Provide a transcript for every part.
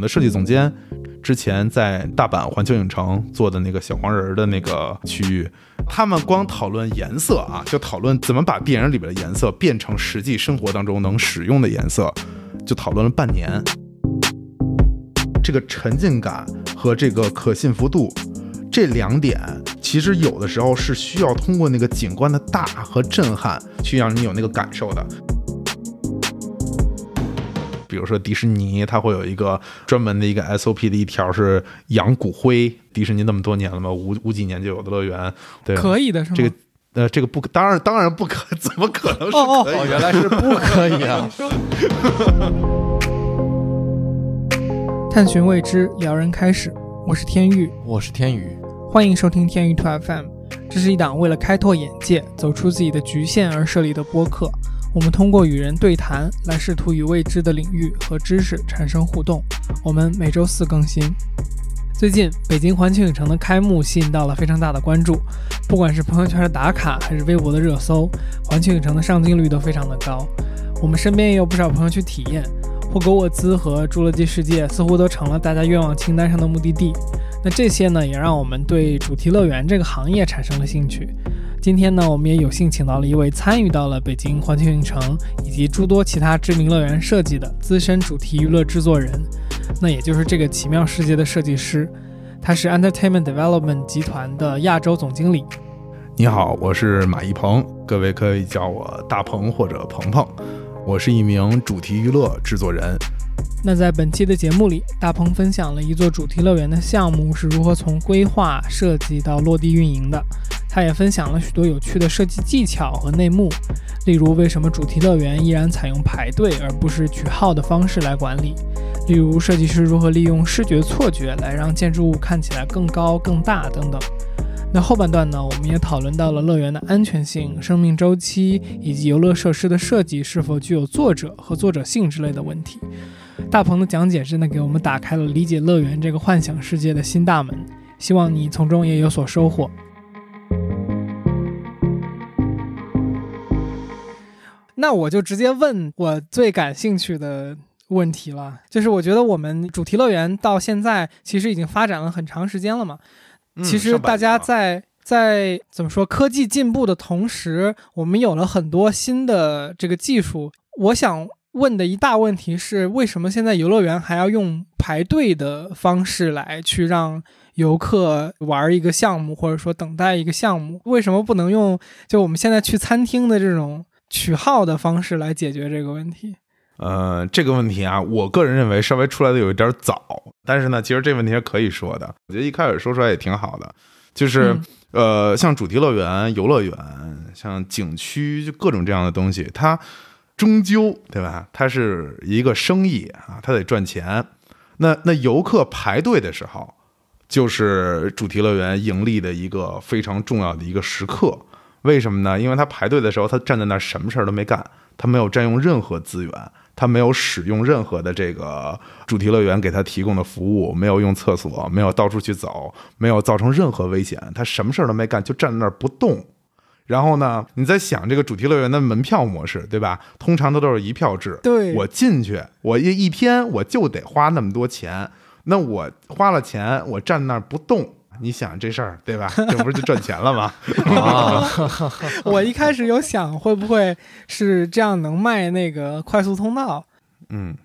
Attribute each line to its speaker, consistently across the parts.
Speaker 1: 们的设计总监之前在大阪环球影城做的那个小黄人的那个区域，他们光讨论颜色啊，就讨论怎么把电影里边的颜色变成实际生活当中能使用的颜色，就讨论了半年。这个沉浸感和这个可信服度这两点，其实有的时候是需要通过那个景观的大和震撼，去让你有那个感受的。比如说迪士尼，它会有一个专门的一个 SOP 的一条是养骨灰。迪士尼那么多年了嘛，五五几年就有的乐园，对，
Speaker 2: 可以的是吗？
Speaker 1: 这个呃，这个不，当然当然不可，怎么可能是可以？
Speaker 3: 哦，原来是不可以啊！
Speaker 2: 探寻未知，撩人开始。我是天宇，
Speaker 3: 我是天宇，
Speaker 2: 欢迎收听天宇 Two FM。这是一档为了开拓眼界、走出自己的局限而设立的播客。我们通过与人对谈来试图与未知的领域和知识产生互动。我们每周四更新。最近，北京环球影城的开幕吸引到了非常大的关注，不管是朋友圈的打卡，还是微博的热搜，环球影城的上镜率都非常的高。我们身边也有不少朋友去体验。霍格沃兹和侏罗纪世界似乎都成了大家愿望清单上的目的地。那这些呢，也让我们对主题乐园这个行业产生了兴趣。今天呢，我们也有幸请到了一位参与到了北京环球影城以及诸多其他知名乐园设计的资深主题娱乐制作人，那也就是这个奇妙世界的设计师。他是 Entertainment Development 集团的亚洲总经理。
Speaker 1: 你好，我是马一鹏，各位可以叫我大鹏或者鹏鹏。我是一名主题娱乐制作人。
Speaker 2: 那在本期的节目里，大鹏分享了一座主题乐园的项目是如何从规划设计到落地运营的。他也分享了许多有趣的设计技巧和内幕，例如为什么主题乐园依然采用排队而不是取号的方式来管理；例如设计师如何利用视觉错觉来让建筑物看起来更高更大等等。那后半段呢，我们也讨论到了乐园的安全性、生命周期以及游乐设施的设计是否具有作者和作者性之类的问题。大鹏的讲解真的给我们打开了理解乐园这个幻想世界的新大门，希望你从中也有所收获。那我就直接问我最感兴趣的问题了，就是我觉得我们主题乐园到现在其实已经发展了很长时间了嘛。其实大家在在怎么说科技进步的同时，我们有了很多新的这个技术。我想问的一大问题是，为什么现在游乐园还要用排队的方式来去让游客玩一个项目，或者说等待一个项目？为什么不能用就我们现在去餐厅的这种取号的方式来解决这个问题？
Speaker 1: 呃，这个问题啊，我个人认为稍微出来的有一点早，但是呢，其实这问题是可以说的。我觉得一开始说出来也挺好的，就是呃，像主题乐园、游乐园、像景区，就各种这样的东西，它终究对吧？它是一个生意啊，它得赚钱。那那游客排队的时候，就是主题乐园盈利的一个非常重要的一个时刻。为什么呢？因为他排队的时候，他站在那儿什么事儿都没干，他没有占用任何资源。他没有使用任何的这个主题乐园给他提供的服务，没有用厕所，没有到处去走，没有造成任何危险，他什么事儿都没干，就站在那儿不动。然后呢，你在想这个主题乐园的门票模式，对吧？通常它都是一票制。
Speaker 2: 对，
Speaker 1: 我进去，我一一天我就得花那么多钱，那我花了钱，我站那儿不动。你想这事儿对吧？这不是就赚钱了吗？
Speaker 3: 啊，
Speaker 2: 我一开始有想会不会是这样能卖那个快速通道？
Speaker 1: 嗯，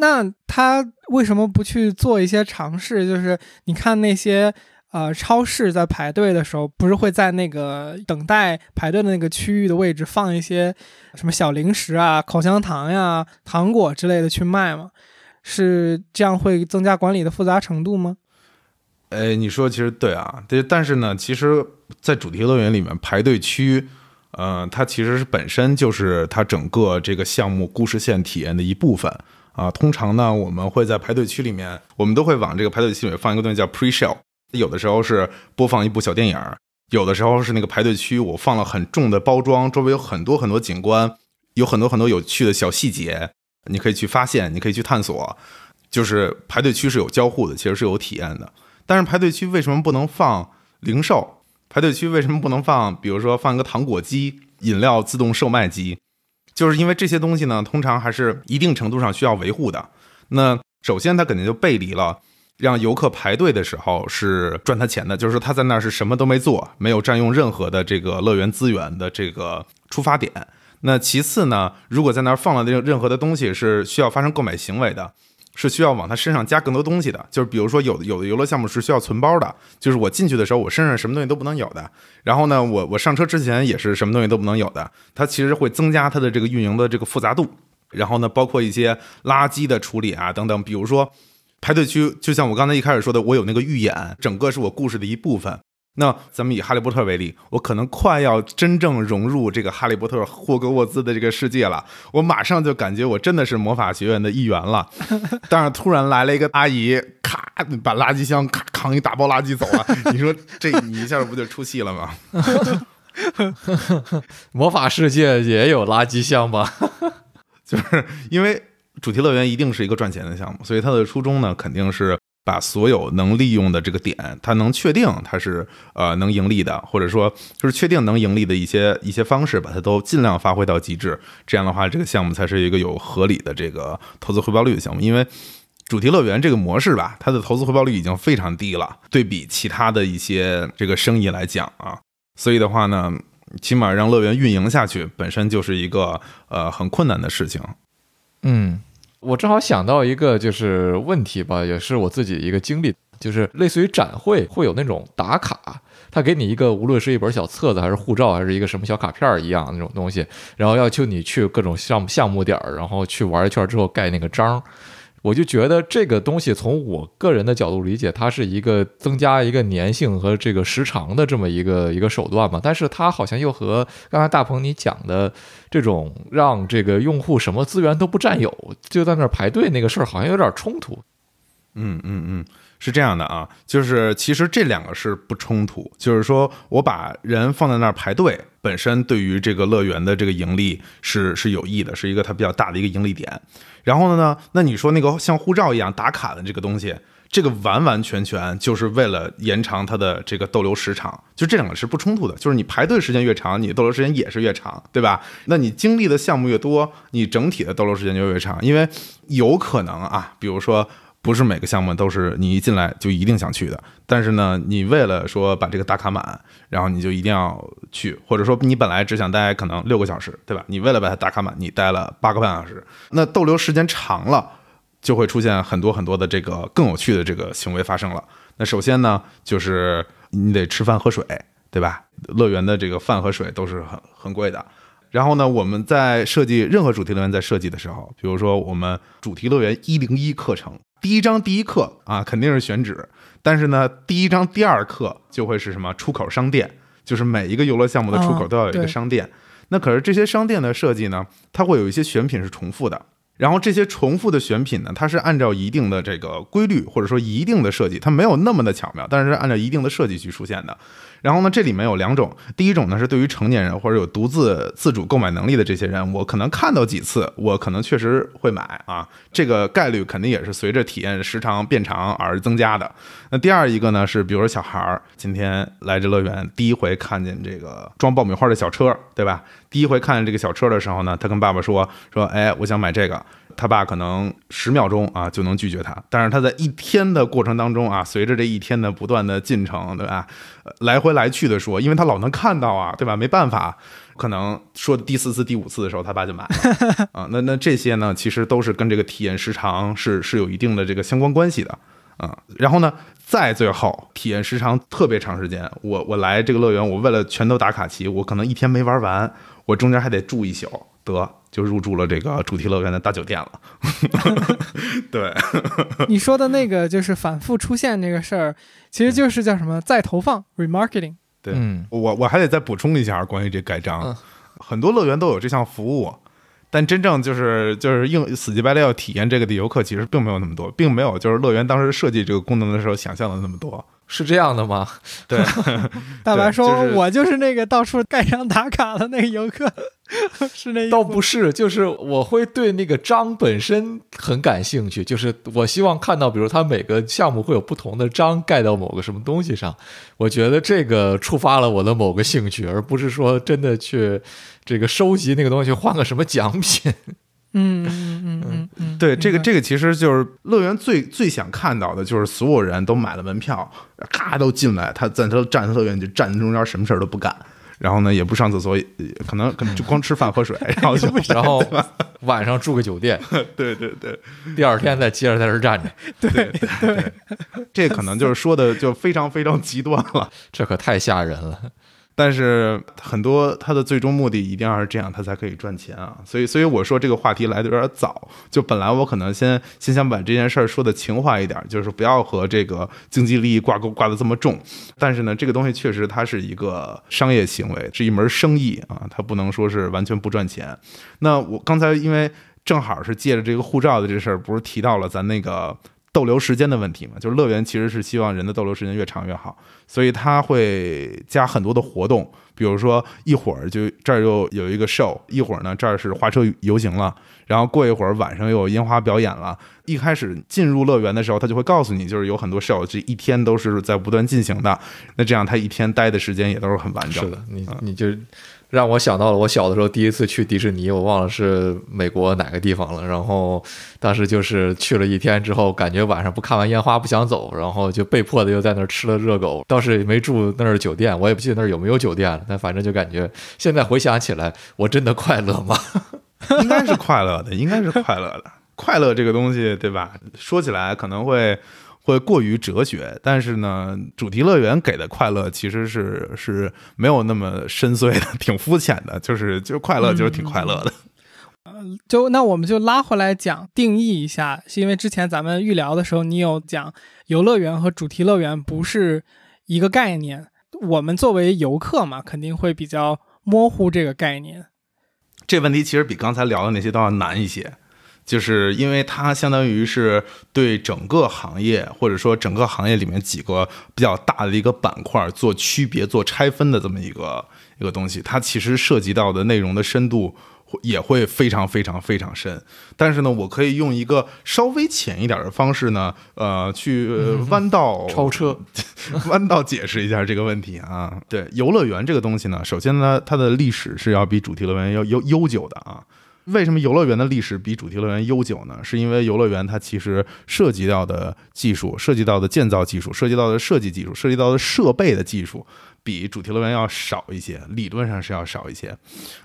Speaker 2: 那他为什么不去做一些尝试？就是你看那些呃超市在排队的时候，不是会在那个等待排队的那个区域的位置放一些什么小零食啊、口香糖呀、糖果之类的去卖吗？是这样会增加管理的复杂程度吗？
Speaker 1: 哎，你说其实对啊，对，但是呢，其实，在主题乐园里面排队区，呃，它其实是本身就是它整个这个项目故事线体验的一部分啊。通常呢，我们会在排队区里面，我们都会往这个排队区里面放一个东西叫 pre show，有的时候是播放一部小电影，有的时候是那个排队区我放了很重的包装，周围有很多很多景观，有很多很多有趣的小细节，你可以去发现，你可以去探索。就是排队区是有交互的，其实是有体验的。但是排队区为什么不能放零售？排队区为什么不能放，比如说放一个糖果机、饮料自动售卖机？就是因为这些东西呢，通常还是一定程度上需要维护的。那首先它肯定就背离了让游客排队的时候是赚他钱的，就是他在那儿是什么都没做，没有占用任何的这个乐园资源的这个出发点。那其次呢，如果在那儿放了任任何的东西是需要发生购买行为的，是需要往他身上加更多东西的。就是比如说有的有的游乐项目是需要存包的，就是我进去的时候我身上什么东西都不能有的。然后呢，我我上车之前也是什么东西都不能有的。它其实会增加它的这个运营的这个复杂度。然后呢，包括一些垃圾的处理啊等等，比如说排队区，就像我刚才一开始说的，我有那个预演，整个是我故事的一部分。那咱们以哈利波特为例，我可能快要真正融入这个哈利波特霍格沃兹的这个世界了，我马上就感觉我真的是魔法学院的一员了。但是突然来了一个阿姨，咔把垃圾箱咔扛一大包垃圾走了，你说 这你一下不就出戏了吗？
Speaker 3: 魔法世界也有垃圾箱吧？
Speaker 1: 就是因为主题乐园一定是一个赚钱的项目，所以它的初衷呢，肯定是把所有能利用的这个点，它能确定它是呃能盈利的，或者说就是确定能盈利的一些一些方式，把它都尽量发挥到极致。这样的话，这个项目才是一个有合理的这个投资回报率的项目。因为主题乐园这个模式吧，它的投资回报率已经非常低了，对比其他的一些这个生意来讲啊，所以的话呢。起码让乐园运营下去，本身就是一个呃很困难的事情。
Speaker 3: 嗯，我正好想到一个就是问题吧，也是我自己一个经历，就是类似于展会会有那种打卡，他给你一个无论是一本小册子，还是护照，还是一个什么小卡片一样那种东西，然后要求你去各种项目项目点儿，然后去玩一圈之后盖那个章。我就觉得这个东西从我个人的角度理解，它是一个增加一个粘性和这个时长的这么一个一个手段嘛。但是它好像又和刚才大鹏你讲的这种让这个用户什么资源都不占有，就在那儿排队那个事儿，好像有点冲突。
Speaker 1: 嗯嗯嗯，是这样的啊，就是其实这两个是不冲突，就是说我把人放在那儿排队，本身对于这个乐园的这个盈利是是有益的，是一个它比较大的一个盈利点。然后呢？那你说那个像护照一样打卡的这个东西，这个完完全全就是为了延长它的这个逗留时长，就这两个是不冲突的。就是你排队时间越长，你逗留时间也是越长，对吧？那你经历的项目越多，你整体的逗留时间就越长，因为有可能啊，比如说。不是每个项目都是你一进来就一定想去的，但是呢，你为了说把这个打卡满，然后你就一定要去，或者说你本来只想待可能六个小时，对吧？你为了把它打卡满，你待了八个半小时，那逗留时间长了，就会出现很多很多的这个更有趣的这个行为发生了。那首先呢，就是你得吃饭喝水，对吧？乐园的这个饭和水都是很很贵的。然后呢，我们在设计任何主题乐园在设计的时候，比如说我们主题乐园一零一课程。第一章第一课啊，肯定是选址，但是呢，第一章第二课就会是什么出口商店，就是每一个游乐项目的出口都要有一个商店。那可是这些商店的设计呢，它会有一些选品是重复的，然后这些重复的选品呢，它是按照一定的这个规律或者说一定的设计，它没有那么的巧妙，但是按照一定的设计去出现的。然后呢，这里面有两种，第一种呢是对于成年人或者有独自自主购买能力的这些人，我可能看到几次，我可能确实会买啊，这个概率肯定也是随着体验时长变长而增加的。那第二一个呢是，比如说小孩儿今天来这乐园，第一回看见这个装爆米花的小车，对吧？第一回看见这个小车的时候呢，他跟爸爸说说，哎，我想买这个。他爸可能十秒钟啊就能拒绝他，但是他在一天的过程当中啊，随着这一天的不断的进程，对吧？来回来去的说，因为他老能看到啊，对吧？没办法，可能说第四次、第五次的时候，他爸就买了 啊。那那这些呢，其实都是跟这个体验时长是是有一定的这个相关关系的啊。然后呢，再最后体验时长特别长时间，我我来这个乐园，我为了全都打卡齐，我可能一天没玩完，我中间还得住一宿，得。就入住了这个主题乐园的大酒店了。对，
Speaker 2: 你说的那个就是反复出现这个事儿，其实就是叫什么再投放 （remarketing）。
Speaker 1: 对，我我还得再补充一下关于这盖章，很多乐园都有这项服务，但真正就是就是硬死乞白赖要体验这个的游客其实并没有那么多，并没有就是乐园当时设计这个功能的时候想象的那么多。
Speaker 3: 是这样的吗？
Speaker 1: 对，
Speaker 2: 大白说：“我就是那个到处盖章打卡的那个游客。” 是那
Speaker 3: 倒不是，就是我会对那个章本身很感兴趣，就是我希望看到，比如他每个项目会有不同的章盖到某个什么东西上，我觉得这个触发了我的某个兴趣，而不是说真的去这个收集那个东西换个什么奖品。
Speaker 2: 嗯嗯嗯嗯嗯，
Speaker 1: 对，这个这个其实就是乐园最最想看到的，就是所有人都买了门票，咔都进来，他在他站乐园就站中间，什么事儿都不干，然后呢也不上厕所，也可能可能就光吃饭喝水，然后就
Speaker 3: 然后晚上住个酒店，
Speaker 1: 对对对。
Speaker 3: 第二天再接着在这儿站着，
Speaker 1: 对对对，这可能就是说的就非常非常极端了。
Speaker 3: 这可太吓人了。
Speaker 1: 但是很多他的最终目的一定要是这样，他才可以赚钱啊。所以，所以我说这个话题来的有点早。就本来我可能先先想把这件事儿说的情怀一点，就是不要和这个经济利益挂钩挂的这么重。但是呢，这个东西确实它是一个商业行为，是一门生意啊，它不能说是完全不赚钱。那我刚才因为正好是借着这个护照的这事儿，不是提到了咱那个。逗留时间的问题嘛，就是乐园其实是希望人的逗留时间越长越好，所以他会加很多的活动，比如说一会儿就这儿又有一个 show，一会儿呢这儿是花车游行了，然后过一会儿晚上又有烟花表演了。一开始进入乐园的时候，他就会告诉你，就是有很多 show，这一天都是在不断进行的。那这样他一天待的时间也都是很完整
Speaker 3: 是的，你你就让我想到了我小的时候第一次去迪士尼，我忘了是美国哪个地方了。然后当时就是去了一天之后，感觉晚上不看完烟花不想走，然后就被迫的又在那儿吃了热狗。倒是没住那儿酒店，我也不记得那儿有没有酒店了。但反正就感觉现在回想起来，我真的快乐吗？
Speaker 1: 应该是快乐的，应该是快乐的。快乐这个东西，对吧？说起来可能会会过于哲学，但是呢，主题乐园给的快乐其实是是没有那么深邃的，挺肤浅的，就是就快乐就是挺快乐的。
Speaker 2: 嗯就那我们就拉回来讲定义一下，是因为之前咱们预聊的时候，你有讲游乐园和主题乐园不是一个概念，我们作为游客嘛，肯定会比较模糊这个概念。
Speaker 1: 这问题其实比刚才聊的那些都要难一些，就是因为它相当于是对整个行业或者说整个行业里面几个比较大的一个板块做区别、做拆分的这么一个一个东西，它其实涉及到的内容的深度也会非常非常非常深。但是呢，我可以用一个稍微浅一点的方式呢，呃，去呃弯道
Speaker 3: 超车，
Speaker 1: 弯道解释一下这个问题啊。对，游乐园这个东西呢，首先呢，它的历史是要比主题乐园要悠悠久的啊。为什么游乐园的历史比主题乐园悠久呢？是因为游乐园它其实涉及到的技术、涉及到的建造技术、涉及到的设计技术、涉及到的设备的技术，比主题乐园要少一些，理论上是要少一些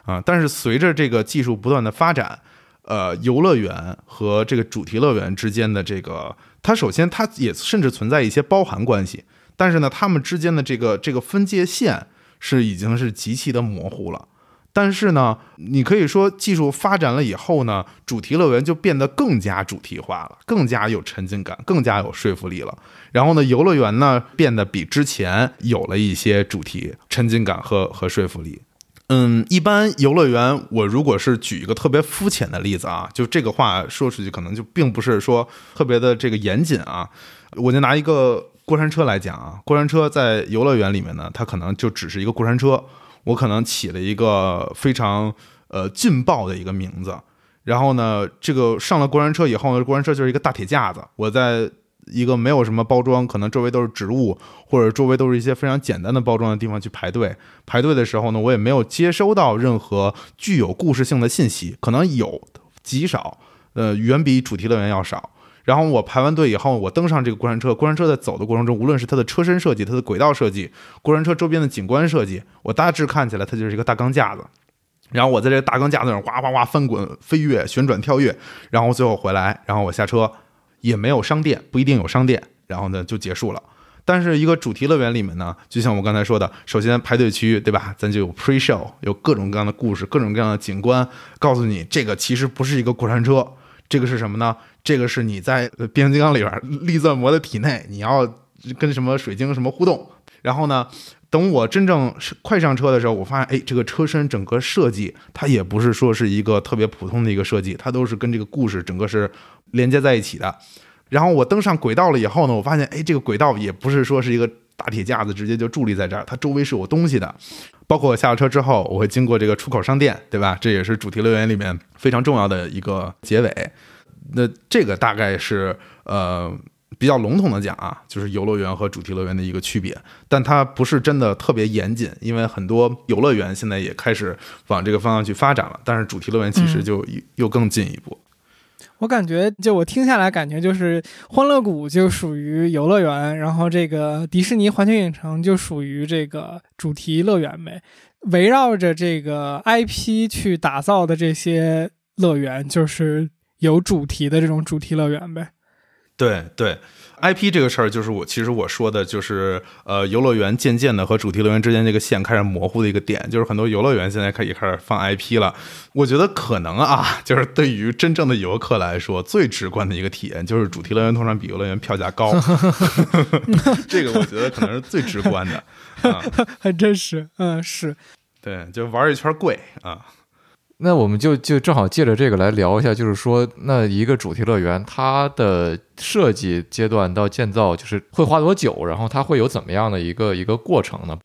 Speaker 1: 啊。但是随着这个技术不断的发展，呃，游乐园和这个主题乐园之间的这个，它首先它也甚至存在一些包含关系，但是呢，它们之间的这个这个分界线是已经是极其的模糊了。但是呢，你可以说技术发展了以后呢，主题乐园就变得更加主题化了，更加有沉浸感，更加有说服力了。然后呢，游乐园呢变得比之前有了一些主题、沉浸感和和说服力。嗯，一般游乐园，我如果是举一个特别肤浅的例子啊，就这个话说出去可能就并不是说特别的这个严谨啊，我就拿一个过山车来讲啊，过山车在游乐园里面呢，它可能就只是一个过山车。我可能起了一个非常呃劲爆的一个名字，然后呢，这个上了过山车以后呢，过山车就是一个大铁架子，我在一个没有什么包装，可能周围都是植物，或者周围都是一些非常简单的包装的地方去排队。排队的时候呢，我也没有接收到任何具有故事性的信息，可能有极少，呃，远比主题乐园要少。然后我排完队以后，我登上这个过山车。过山车在走的过程中，无论是它的车身设计、它的轨道设计、过山车周边的景观设计，我大致看起来它就是一个大钢架子。然后我在这个大钢架子上哗哗哗翻滚、飞跃、旋转、跳跃，然后最后回来，然后我下车，也没有商店，不一定有商店，然后呢就结束了。但是一个主题乐园里面呢，就像我刚才说的，首先排队区域，对吧？咱就有 pre show，有各种各样的故事，各种各样的景观，告诉你这个其实不是一个过山车，这个是什么呢？这个是你在变形金刚里边利钻魔的体内，你要跟什么水晶什么互动。然后呢，等我真正快上车的时候，我发现，哎，这个车身整个设计，它也不是说是一个特别普通的一个设计，它都是跟这个故事整个是连接在一起的。然后我登上轨道了以后呢，我发现，哎，这个轨道也不是说是一个大铁架子直接就伫立在这儿，它周围是有东西的。包括我下了车之后，我会经过这个出口商店，对吧？这也是主题乐园里面非常重要的一个结尾。那这个大概是呃比较笼统的讲啊，就是游乐园和主题乐园的一个区别，但它不是真的特别严谨，因为很多游乐园现在也开始往这个方向去发展了，但是主题乐园其实就又更进一步。
Speaker 2: 我感觉，就我听下来，感觉就是欢乐谷就属于游乐园，然后这个迪士尼环球影城就属于这个主题乐园呗。围绕着这个 IP 去打造的这些乐园，就是有主题的这种主题乐园呗。
Speaker 1: 对对，IP 这个事儿就是我其实我说的就是呃游乐园渐渐的和主题乐园之间这个线开始模糊的一个点，就是很多游乐园现在可以开始放 IP 了。我觉得可能啊，就是对于真正的游客来说，最直观的一个体验就是主题乐园通常比游乐园票价高，这个我觉得可能是最直观的，
Speaker 2: 还真是，嗯，是
Speaker 1: 对，就玩一圈贵啊。
Speaker 3: 那我们就就正好借着这个来聊一下，就是说，那一个主题乐园它的设计阶段到建造，就是会花多久？然后它会有怎么样的一个一个过程呢？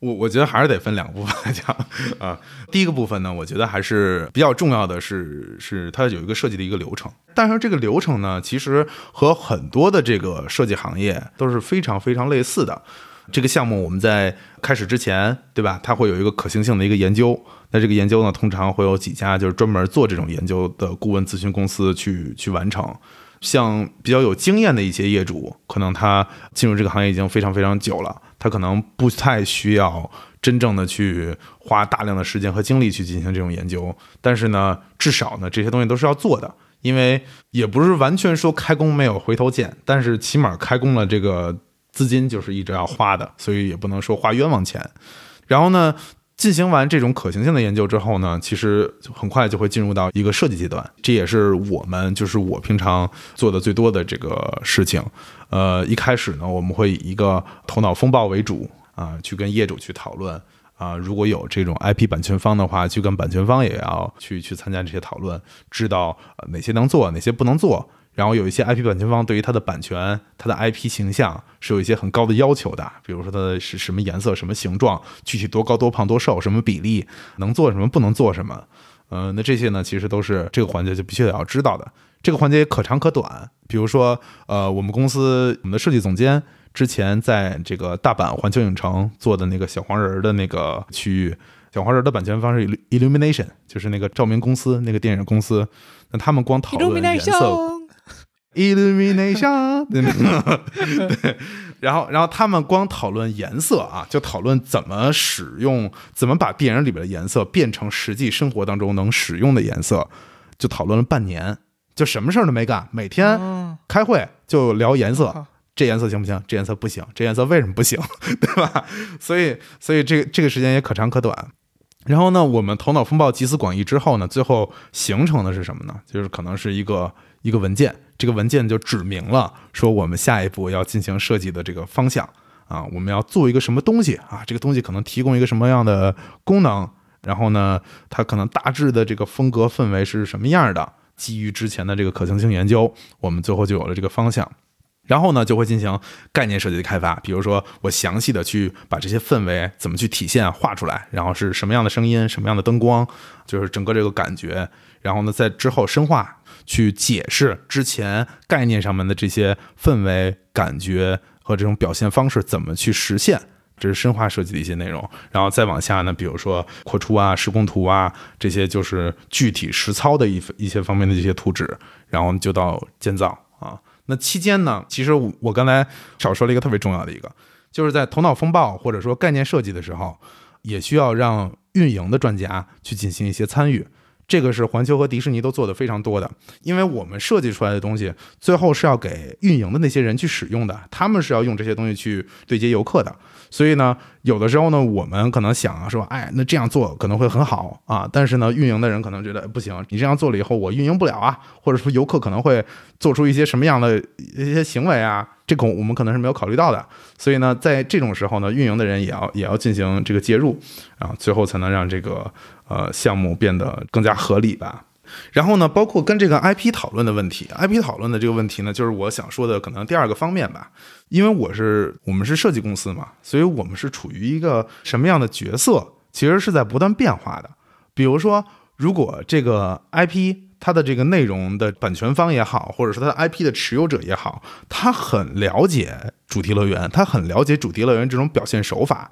Speaker 1: 我我觉得还是得分两个部分来讲啊。第一个部分呢，我觉得还是比较重要的是，是它有一个设计的一个流程。但是这个流程呢，其实和很多的这个设计行业都是非常非常类似的。这个项目我们在开始之前，对吧？它会有一个可行性的一个研究。那这个研究呢，通常会有几家就是专门做这种研究的顾问咨询公司去去完成。像比较有经验的一些业主，可能他进入这个行业已经非常非常久了，他可能不太需要真正的去花大量的时间和精力去进行这种研究。但是呢，至少呢，这些东西都是要做的，因为也不是完全说开工没有回头箭，但是起码开工了，这个资金就是一直要花的，所以也不能说花冤枉钱。然后呢？进行完这种可行性的研究之后呢，其实很快就会进入到一个设计阶段，这也是我们就是我平常做的最多的这个事情。呃，一开始呢，我们会以一个头脑风暴为主啊，去跟业主去讨论啊，如果有这种 IP 版权方的话，去跟版权方也要去去参加这些讨论，知道哪些能做，哪些不能做。然后有一些 IP 版权方对于它的版权、它的 IP 形象是有一些很高的要求的，比如说它是什么颜色、什么形状、具体多高、多胖、多瘦、什么比例，能做什么、不能做什么。嗯，那这些呢，其实都是这个环节就必须得要知道的。这个环节可长可短。比如说，呃，我们公司我们的设计总监之前在这个大阪环球影城做的那个小黄人的那个区域，小黄人的版权方是 Illumination，就是那个照明公司，那个电影公司。那他们光讨论颜色。Illumination，对，然后，然后他们光讨论颜色啊，就讨论怎么使用，怎么把电影里边的颜色变成实际生活当中能使用的颜色，就讨论了半年，就什么事儿都没干，每天开会就聊颜色，这颜色行不行？这颜色不行，这颜色为什么不行？对吧？所以，所以这个这个时间也可长可短。然后呢，我们头脑风暴集思广益之后呢，最后形成的是什么呢？就是可能是一个一个文件。这个文件就指明了说我们下一步要进行设计的这个方向啊，我们要做一个什么东西啊？这个东西可能提供一个什么样的功能？然后呢，它可能大致的这个风格氛围是什么样的？基于之前的这个可行性研究，我们最后就有了这个方向。然后呢，就会进行概念设计的开发，比如说我详细的去把这些氛围怎么去体现画出来，然后是什么样的声音、什么样的灯光，就是整个这个感觉。然后呢，在之后深化。去解释之前概念上面的这些氛围感觉和这种表现方式怎么去实现，这是深化设计的一些内容。然后再往下呢，比如说扩出啊、施工图啊这些，就是具体实操的一一些方面的这些图纸。然后就到建造啊。那期间呢，其实我刚才少说了一个特别重要的一个，就是在头脑风暴或者说概念设计的时候，也需要让运营的专家去进行一些参与。这个是环球和迪士尼都做的非常多的，因为我们设计出来的东西，最后是要给运营的那些人去使用的，他们是要用这些东西去对接游客的，所以呢。有的时候呢，我们可能想啊，说，哎，那这样做可能会很好啊。但是呢，运营的人可能觉得不行，你这样做了以后，我运营不了啊，或者说游客可能会做出一些什么样的一些行为啊，这个我们可能是没有考虑到的。所以呢，在这种时候呢，运营的人也要也要进行这个介入啊，最后才能让这个呃项目变得更加合理吧。然后呢，包括跟这个 IP 讨论的问题，IP 讨论的这个问题呢，就是我想说的可能第二个方面吧。因为我是我们是设计公司嘛，所以我们是处于一个什么样的角色，其实是在不断变化的。比如说，如果这个 IP 它的这个内容的版权方也好，或者说它的 IP 的持有者也好，他很了解主题乐园，他很了解主题乐园这种表现手法，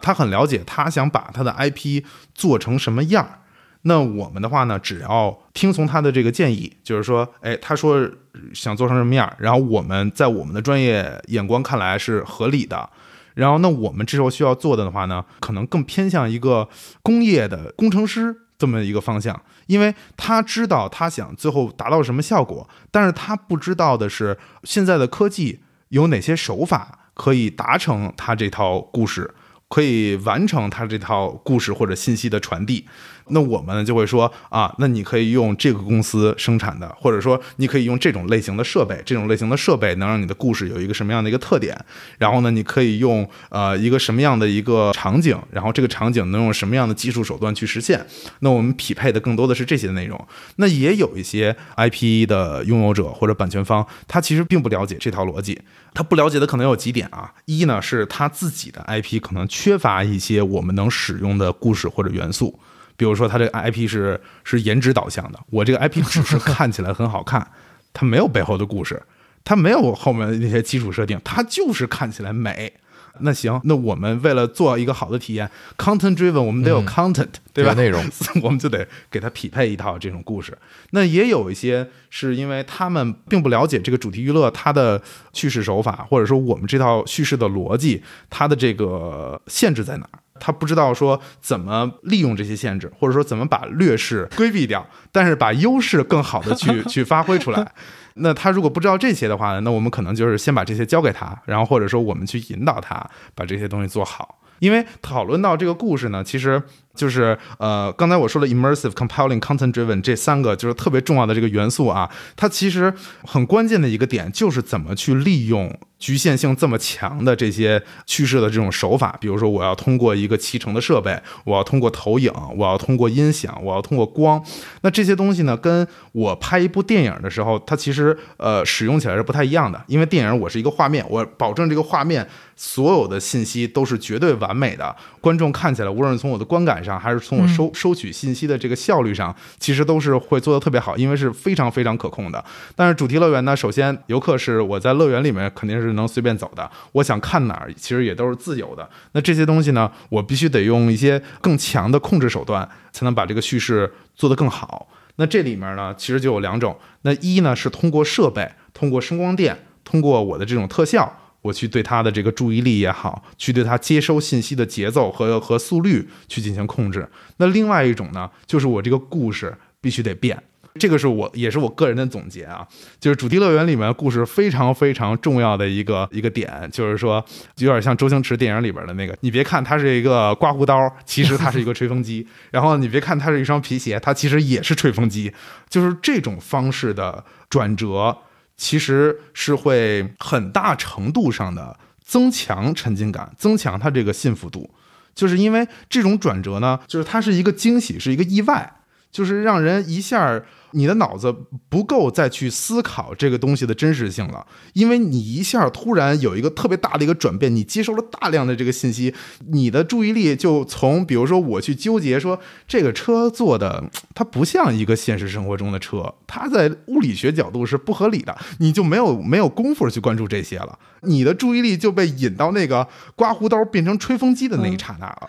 Speaker 1: 他很了解他想把他的 IP 做成什么样儿。那我们的话呢，只要听从他的这个建议，就是说，哎，他说想做成什么样儿，然后我们在我们的专业眼光看来是合理的。然后，那我们这时候需要做的的话呢，可能更偏向一个工业的工程师这么一个方向，因为他知道他想最后达到什么效果，但是他不知道的是现在的科技有哪些手法可以达成他这套故事，可以完成他这套故事或者信息的传递。那我们就会说啊，那你可以用这个公司生产的，或者说你可以用这种类型的设备，这种类型的设备能让你的故事有一个什么样的一个特点？然后呢，你可以用呃一个什么样的一个场景？然后这个场景能用什么样的技术手段去实现？那我们匹配的更多的是这些内容。那也有一些 IP 的拥有者或者版权方，他其实并不了解这套逻辑。他不了解的可能有几点啊，一呢是他自己的 IP 可能缺乏一些我们能使用的故事或者元素。比如说，它这个 IP 是是颜值导向的，我这个 IP 只是 看起来很好看，它没有背后的故事，它没有后面那些基础设定，它就是看起来美。那行，那我们为了做一个好的体验，content driven，我们得有 content，对吧？
Speaker 3: 内容，
Speaker 1: 我们就得给它匹配一套这种故事。那也有一些是因为他们并不了解这个主题娱乐它的叙事手法，或者说我们这套叙事的逻辑，它的这个限制在哪儿？他不知道说怎么利用这些限制，或者说怎么把劣势规避掉，但是把优势更好的去 去发挥出来。那他如果不知道这些的话呢，那我们可能就是先把这些交给他，然后或者说我们去引导他把这些东西做好。因为讨论到这个故事呢，其实就是呃，刚才我说的 immersive、compelling、content driven 这三个就是特别重要的这个元素啊，它其实很关键的一个点就是怎么去利用。局限性这么强的这些趋势的这种手法，比如说我要通过一个集成的设备，我要通过投影，我要通过音响，我要通过光，那这些东西呢，跟我拍一部电影的时候，它其实呃使用起来是不太一样的。因为电影我是一个画面，我保证这个画面所有的信息都是绝对完美的，观众看起来无论是从我的观感上，还是从我收收取信息的这个效率上，其实都是会做的特别好，因为是非常非常可控的。但是主题乐园呢，首先游客是我在乐园里面肯定是。是能随便走的，我想看哪儿，其实也都是自由的。那这些东西呢，我必须得用一些更强的控制手段，才能把这个叙事做得更好。那这里面呢，其实就有两种。那一呢，是通过设备，通过声光电，通过我的这种特效，我去对他的这个注意力也好，去对他接收信息的节奏和和速率去进行控制。那另外一种呢，就是我这个故事必须得变。这个是我也是我个人的总结啊，就是主题乐园里面故事非常非常重要的一个一个点，就是说有点像周星驰电影里边的那个，你别看它是一个刮胡刀，其实它是一个吹风机；然后你别看它是一双皮鞋，它其实也是吹风机。就是这种方式的转折，其实是会很大程度上的增强沉浸感，增强他这个信服度。就是因为这种转折呢，就是它是一个惊喜，是一个意外，就是让人一下。你的脑子不够再去思考这个东西的真实性了，因为你一下突然有一个特别大的一个转变，你接收了大量的这个信息，你的注意力就从比如说我去纠结说这个车做的它不像一个现实生活中的车，它在物理学角度是不合理的，你就没有没有功夫去关注这些了，你的注意力就被引到那个刮胡刀变成吹风机的那一刹那了。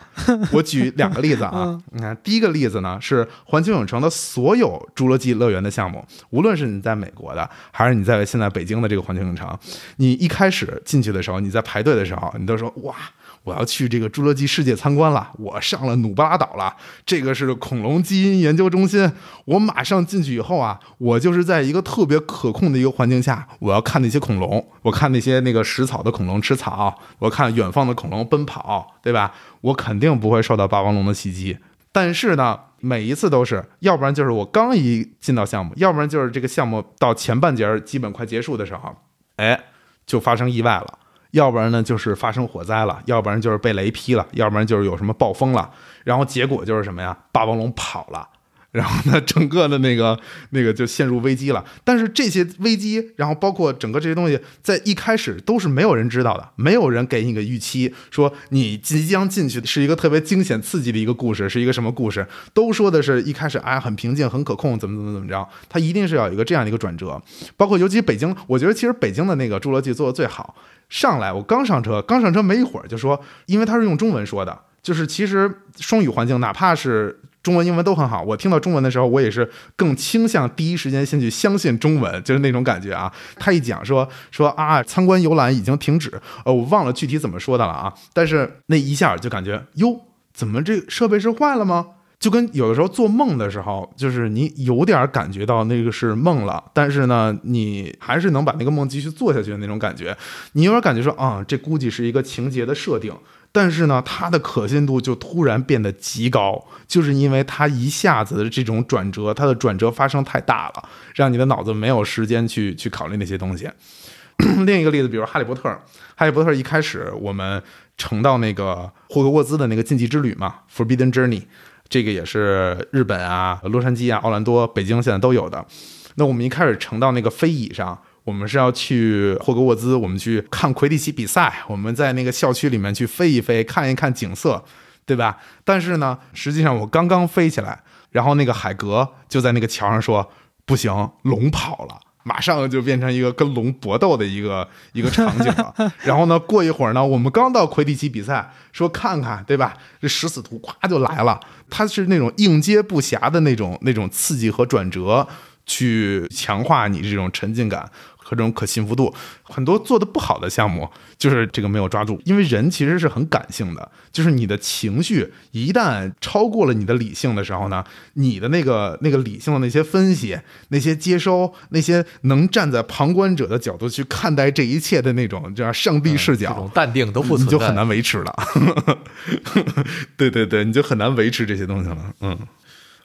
Speaker 1: 我举两个例子啊，你看第一个例子呢是环球影城的所有侏罗纪。乐园的项目，无论是你在美国的，还是你在现在北京的这个环球影城，你一开始进去的时候，你在排队的时候，你都说哇，我要去这个侏罗纪世界参观了，我上了努布拉岛了，这个是恐龙基因研究中心，我马上进去以后啊，我就是在一个特别可控的一个环境下，我要看那些恐龙，我看那些那个食草的恐龙吃草，我看远方的恐龙奔跑，对吧？我肯定不会受到霸王龙的袭击。但是呢，每一次都是，要不然就是我刚一进到项目，要不然就是这个项目到前半截基本快结束的时候，哎，就发生意外了；要不然呢，就是发生火灾了；要不然就是被雷劈了；要不然就是有什么暴风了。然后结果就是什么呀？霸王龙跑了，然后呢，整个的那个那个就陷入危机了。但是这些危机，然后包括整个这些东西，在一开始都是没有人知道的，没有人给你个预期，说你即将进去是一个特别惊险刺激的一个故事，是一个什么故事？都说的是一开始哎很平静、很可控，怎么怎么怎么着？它一定是要有一个这样的一个转折。包括尤其北京，我觉得其实北京的那个侏罗纪做的最好。上来我刚上车，刚上车没一会儿就说，因为他是用中文说的，就是其实双语环境，哪怕是。中文、英文都很好。我听到中文的时候，我也是更倾向第一时间先去相信中文，就是那种感觉啊。他一讲说说啊，参观游览已经停止，呃，我忘了具体怎么说的了啊。但是那一下就感觉哟，怎么这设备是坏了吗？就跟有的时候做梦的时候，就是你有点感觉到那个是梦了，但是呢，你还是能把那个梦继续做下去的那种感觉。你有点感觉说啊，这估计是一个情节的设定。但是呢，它的可信度就突然变得极高，就是因为它一下子的这种转折，它的转折发生太大了，让你的脑子没有时间去去考虑那些东西。另一个例子，比如《哈利波特》，《哈利波特》一开始我们乘到那个霍格沃兹的那个禁忌之旅嘛，《Forbidden Journey》，这个也是日本啊、洛杉矶啊、奥兰多、北京现在都有的。那我们一开始乘到那个飞椅上。我们是要去霍格沃兹，我们去看魁地奇比赛，我们在那个校区里面去飞一飞，看一看景色，对吧？但是呢，实际上我刚刚飞起来，然后那个海格就在那个桥上说：“不行，龙跑了。”马上就变成一个跟龙搏斗的一个一个场景了。然后呢，过一会儿呢，我们刚到魁地奇比赛，说看看，对吧？这食死徒咵就来了，他是那种应接不暇的那种那种刺激和转折，去强化你这种沉浸感。和这种可信服度，很多做的不好的项目就是这个没有抓住，因为人其实是很感性的，就是你的情绪一旦超过了你的理性的时候呢，你的那个那个理性的那些分析、那些接收、那些能站在旁观者的角度去看待这一切的那种叫上帝视角、
Speaker 3: 淡定都不
Speaker 1: 你就很难维持了。对对对，你就很难维持这些东西了。嗯。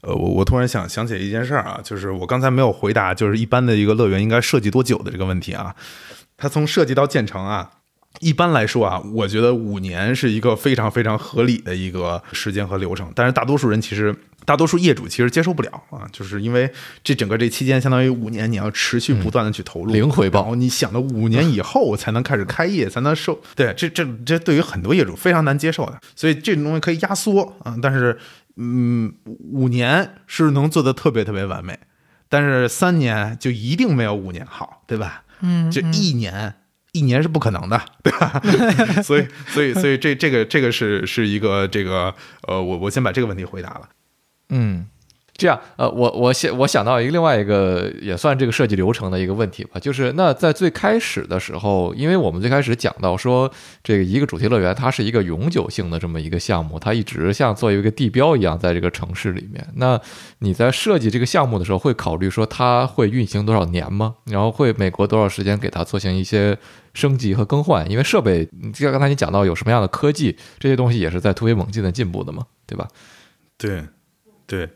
Speaker 1: 呃，我我突然想想起一件事儿啊，就是我刚才没有回答，就是一般的一个乐园应该设计多久的这个问题啊。它从设计到建成啊，一般来说啊，我觉得五年是一个非常非常合理的一个时间和流程。但是大多数人其实，大多数业主其实接受不了啊，就是因为这整个这期间相当于五年，你要持续不断的去投入
Speaker 3: 零回报，
Speaker 1: 你想到五年以后才能开始开业，才能收，对，这这这对于很多业主非常难接受的。所以这种东西可以压缩啊，但是。嗯，五年是能做的特别特别完美，但是三年就一定没有五年好，对吧？
Speaker 2: 嗯，
Speaker 1: 就一年，一年是不可能的，对吧？所以，所以，所以这这个这个是是一个这个呃，我我先把这个问题回答了，
Speaker 3: 嗯。这样，呃，我我想我想到一个另外一个也算这个设计流程的一个问题吧，就是那在最开始的时候，因为我们最开始讲到说，这个一个主题乐园它是一个永久性的这么一个项目，它一直像做一个地标一样在这个城市里面。那你在设计这个项目的时候，会考虑说它会运行多少年吗？然后会每隔多少时间给它做行一些升级和更换？因为设备，就像刚才你讲到有什么样的科技，这些东西也是在突飞猛进的进步的嘛，对吧？
Speaker 1: 对，对。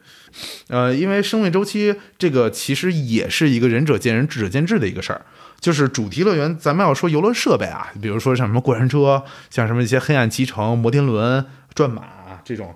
Speaker 1: 呃，因为生命周期这个其实也是一个仁者见仁，智者见智的一个事儿。就是主题乐园，咱们要说游乐设备啊，比如说像什么过山车，像什么一些黑暗骑乘、摩天轮、转马这种，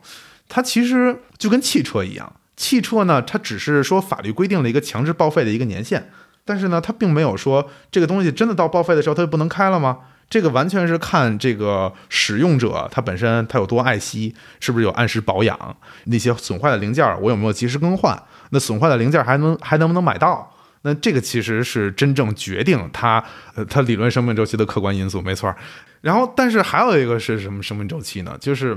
Speaker 1: 它其实就跟汽车一样。汽车呢，它只是说法律规定了一个强制报废的一个年限，但是呢，它并没有说这个东西真的到报废的时候它就不能开了吗？这个完全是看这个使用者他本身他有多爱惜，是不是有按时保养，那些损坏的零件我有没有及时更换？那损坏的零件还能还能不能买到？那这个其实是真正决定它呃它理论生命周期的客观因素，没错。然后，但是还有一个是什么生命周期呢？就是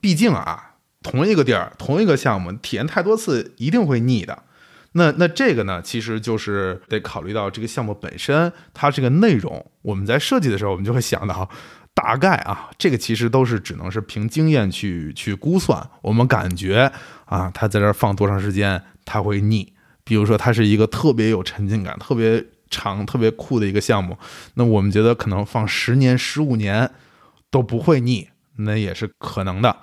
Speaker 1: 毕竟啊，同一个地儿同一个项目体验太多次一定会腻的。那那这个呢，其实就是得考虑到这个项目本身，它这个内容，我们在设计的时候，我们就会想到，大概啊，这个其实都是只能是凭经验去去估算。我们感觉啊，它在这儿放多长时间，它会腻。比如说，它是一个特别有沉浸感、特别长、特别酷的一个项目，那我们觉得可能放十年、十五年都不会腻，那也是可能的。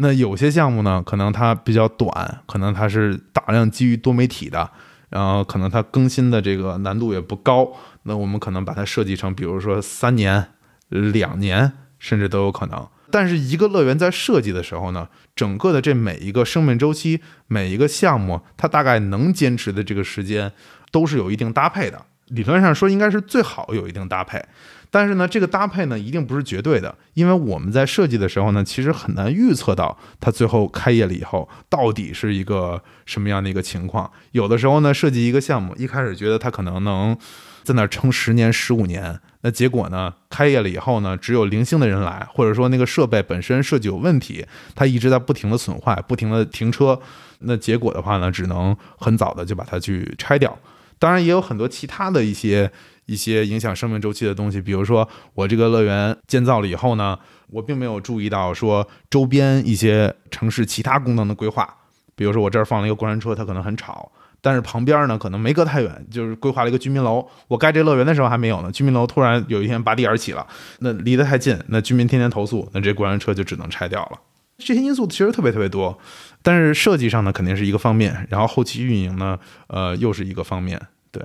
Speaker 1: 那有些项目呢，可能它比较短，可能它是大量基于多媒体的，然后可能它更新的这个难度也不高。那我们可能把它设计成，比如说三年、两年，甚至都有可能。但是一个乐园在设计的时候呢，整个的这每一个生命周期，每一个项目，它大概能坚持的这个时间，都是有一定搭配的。理论上说，应该是最好有一定搭配。但是呢，这个搭配呢，一定不是绝对的，因为我们在设计的时候呢，其实很难预测到它最后开业了以后到底是一个什么样的一个情况。有的时候呢，设计一个项目，一开始觉得它可能能在那儿撑十年、十五年，那结果呢，开业了以后呢，只有零星的人来，或者说那个设备本身设计有问题，它一直在不停的损坏、不停的停车，那结果的话呢，只能很早的就把它去拆掉。当然，也有很多其他的一些。一些影响生命周期的东西，比如说我这个乐园建造了以后呢，我并没有注意到说周边一些城市其他功能的规划，比如说我这儿放了一个过山车，它可能很吵，但是旁边呢可能没隔太远，就是规划了一个居民楼，我盖这乐园的时候还没有呢，居民楼突然有一天拔地而起了，那离得太近，那居民天天投诉，那这过山车就只能拆掉了。这些因素其实特别特别多，但是设计上呢肯定是一个方面，然后后期运营呢，呃又是一个方面，对。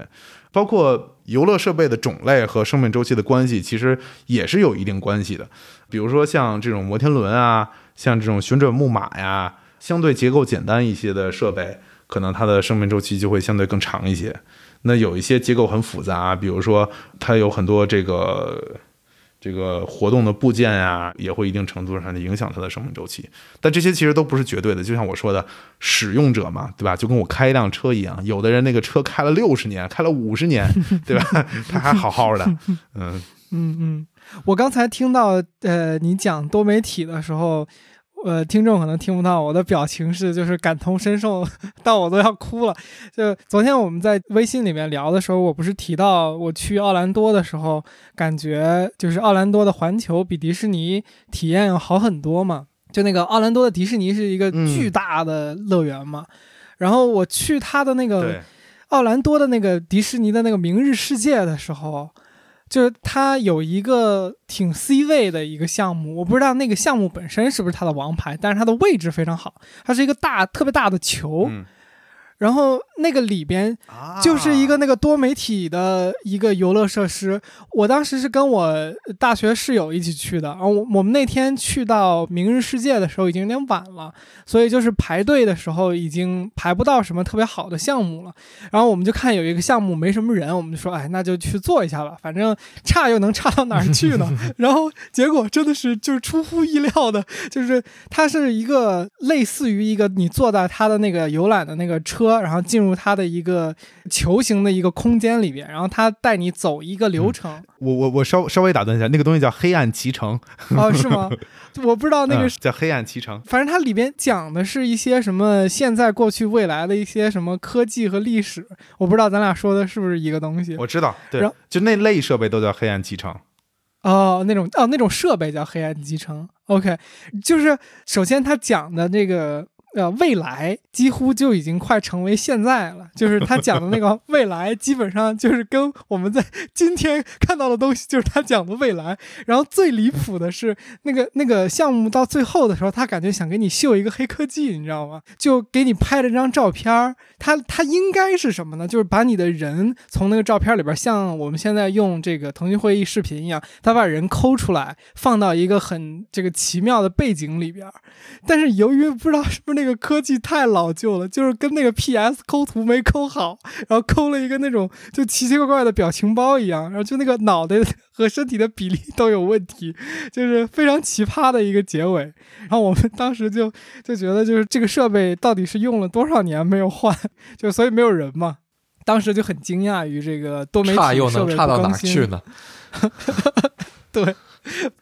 Speaker 1: 包括游乐设备的种类和生命周期的关系，其实也是有一定关系的。比如说像这种摩天轮啊，像这种旋转木马呀，相对结构简单一些的设备，可能它的生命周期就会相对更长一些。那有一些结构很复杂，比如说它有很多这个。这个活动的部件呀，也会一定程度上的影响它的生命周期，但这些其实都不是绝对的。就像我说的，使用者嘛，对吧？就跟我开一辆车一样，有的人那个车开了六十年，开了五十年，对吧？他还好好的。
Speaker 2: 嗯嗯嗯，我刚才听到呃你讲多媒体的时候。呃，听众可能听不到我的表情是，就是感同身受 到我都要哭了。就昨天我们在微信里面聊的时候，我不是提到我去奥兰多的时候，感觉就是奥兰多的环球比迪士尼体验要好很多嘛。就那个奥兰多的迪士尼是一个巨大的乐园嘛，然后我去他的那个奥兰多的那个迪士尼的那个明日世界的时候。就是它有一个挺 C 位的一个项目，我不知道那个项目本身是不是它的王牌，但是它的位置非常好，它是一个大特别大的球。然后那个里边就是一个那个多媒体的一个游乐设施。我当时是跟我大学室友一起去的，然后我我们那天去到明日世界的时候已经有点晚了，所以就是排队的时候已经排不到什么特别好的项目了。然后我们就看有一个项目没什么人，我们就说，哎，那就去做一下吧，反正差又能差到哪儿去呢？然后结果真的是就是出乎意料的，就是它是一个类似于一个你坐在它的那个游览的那个车。车，然后进入它的一个球形的一个空间里边，然后它带你走一个流程。
Speaker 1: 我我我稍稍微打断一下，那个东西叫黑暗骑乘
Speaker 2: 哦，是吗？我不知道那个
Speaker 1: 叫黑暗骑乘。
Speaker 2: 反正它里边讲的是一些什么现在、过去、未来的一些什么科技和历史。我不知道咱俩说的是不是一个东西。
Speaker 1: 我知道，对，就那类设备都叫黑暗骑乘。
Speaker 2: 哦，那种哦，那种设备叫黑暗骑乘。OK，就是首先他讲的这个。呃，未来几乎就已经快成为现在了。就是他讲的那个 未来，基本上就是跟我们在今天看到的东西，就是他讲的未来。然后最离谱的是，那个那个项目到最后的时候，他感觉想给你秀一个黑科技，你知道吗？就给你拍了张照片儿他他应该是什么呢？就是把你的人从那个照片里边，像我们现在用这个腾讯会议视频一样，他把人抠出来，放到一个很这个奇妙的背景里边。但是由于不知道是不是那。那个科技太老旧了，就是跟那个 PS 抠图没抠好，然后抠了一个那种就奇奇怪怪的表情包一样，然后就那个脑袋和身体的比例都有问题，就是非常奇葩的一个结尾。然后我们当时就就觉得，就是这个设备到底是用了多少年没有换，就所以没有人嘛。当时就很惊讶于这个多媒体设备
Speaker 3: 差到哪去呢？
Speaker 2: 对。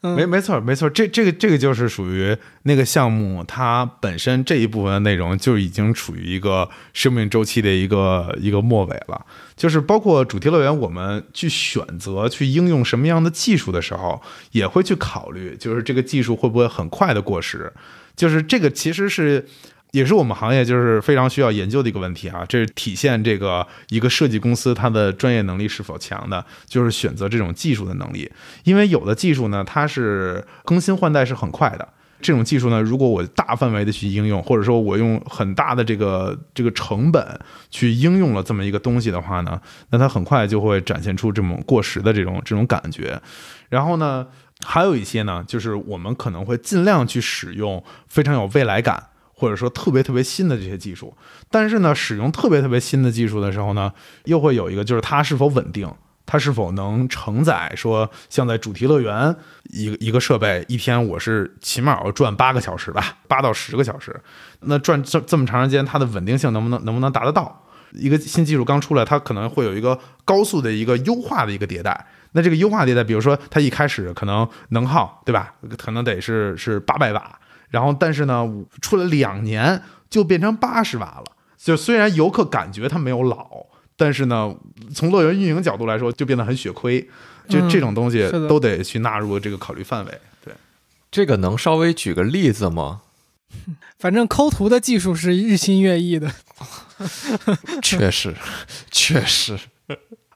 Speaker 1: 没没错没错，这这个这个就是属于那个项目，它本身这一部分的内容就已经处于一个生命周期的一个一个末尾了。就是包括主题乐园，我们去选择去应用什么样的技术的时候，也会去考虑，就是这个技术会不会很快的过时。就是这个其实是。也是我们行业就是非常需要研究的一个问题啊，这是体现这个一个设计公司它的专业能力是否强的，就是选择这种技术的能力。因为有的技术呢，它是更新换代是很快的，这种技术呢，如果我大范围的去应用，或者说我用很大的这个这个成本去应用了这么一个东西的话呢，那它很快就会展现出这种过时的这种这种感觉。然后呢？还有一些呢，就是我们可能会尽量去使用非常有未来感，或者说特别特别新的这些技术。但是呢，使用特别特别新的技术的时候呢，又会有一个就是它是否稳定，它是否能承载说像在主题乐园一个一个设备一天我是起码要转八个小时吧，八到十个小时，那转这这么长时间，它的稳定性能不能能不能达得到？一个新技术刚出来，它可能会有一个高速的一个优化的一个迭代。那这个优化迭代，比如说它一开始可能能耗，对吧？可能得是是八百瓦，然后但是呢，出了两年就变成八十瓦了。就虽然游客感觉它没有老，但是呢，从乐园运营角度来说，就变得很血亏。就这种东西都得去纳入这个考虑范围。对，
Speaker 3: 这个能稍微举个例子吗？
Speaker 2: 反正抠图的技术是日新月异的。
Speaker 3: 确实，确实。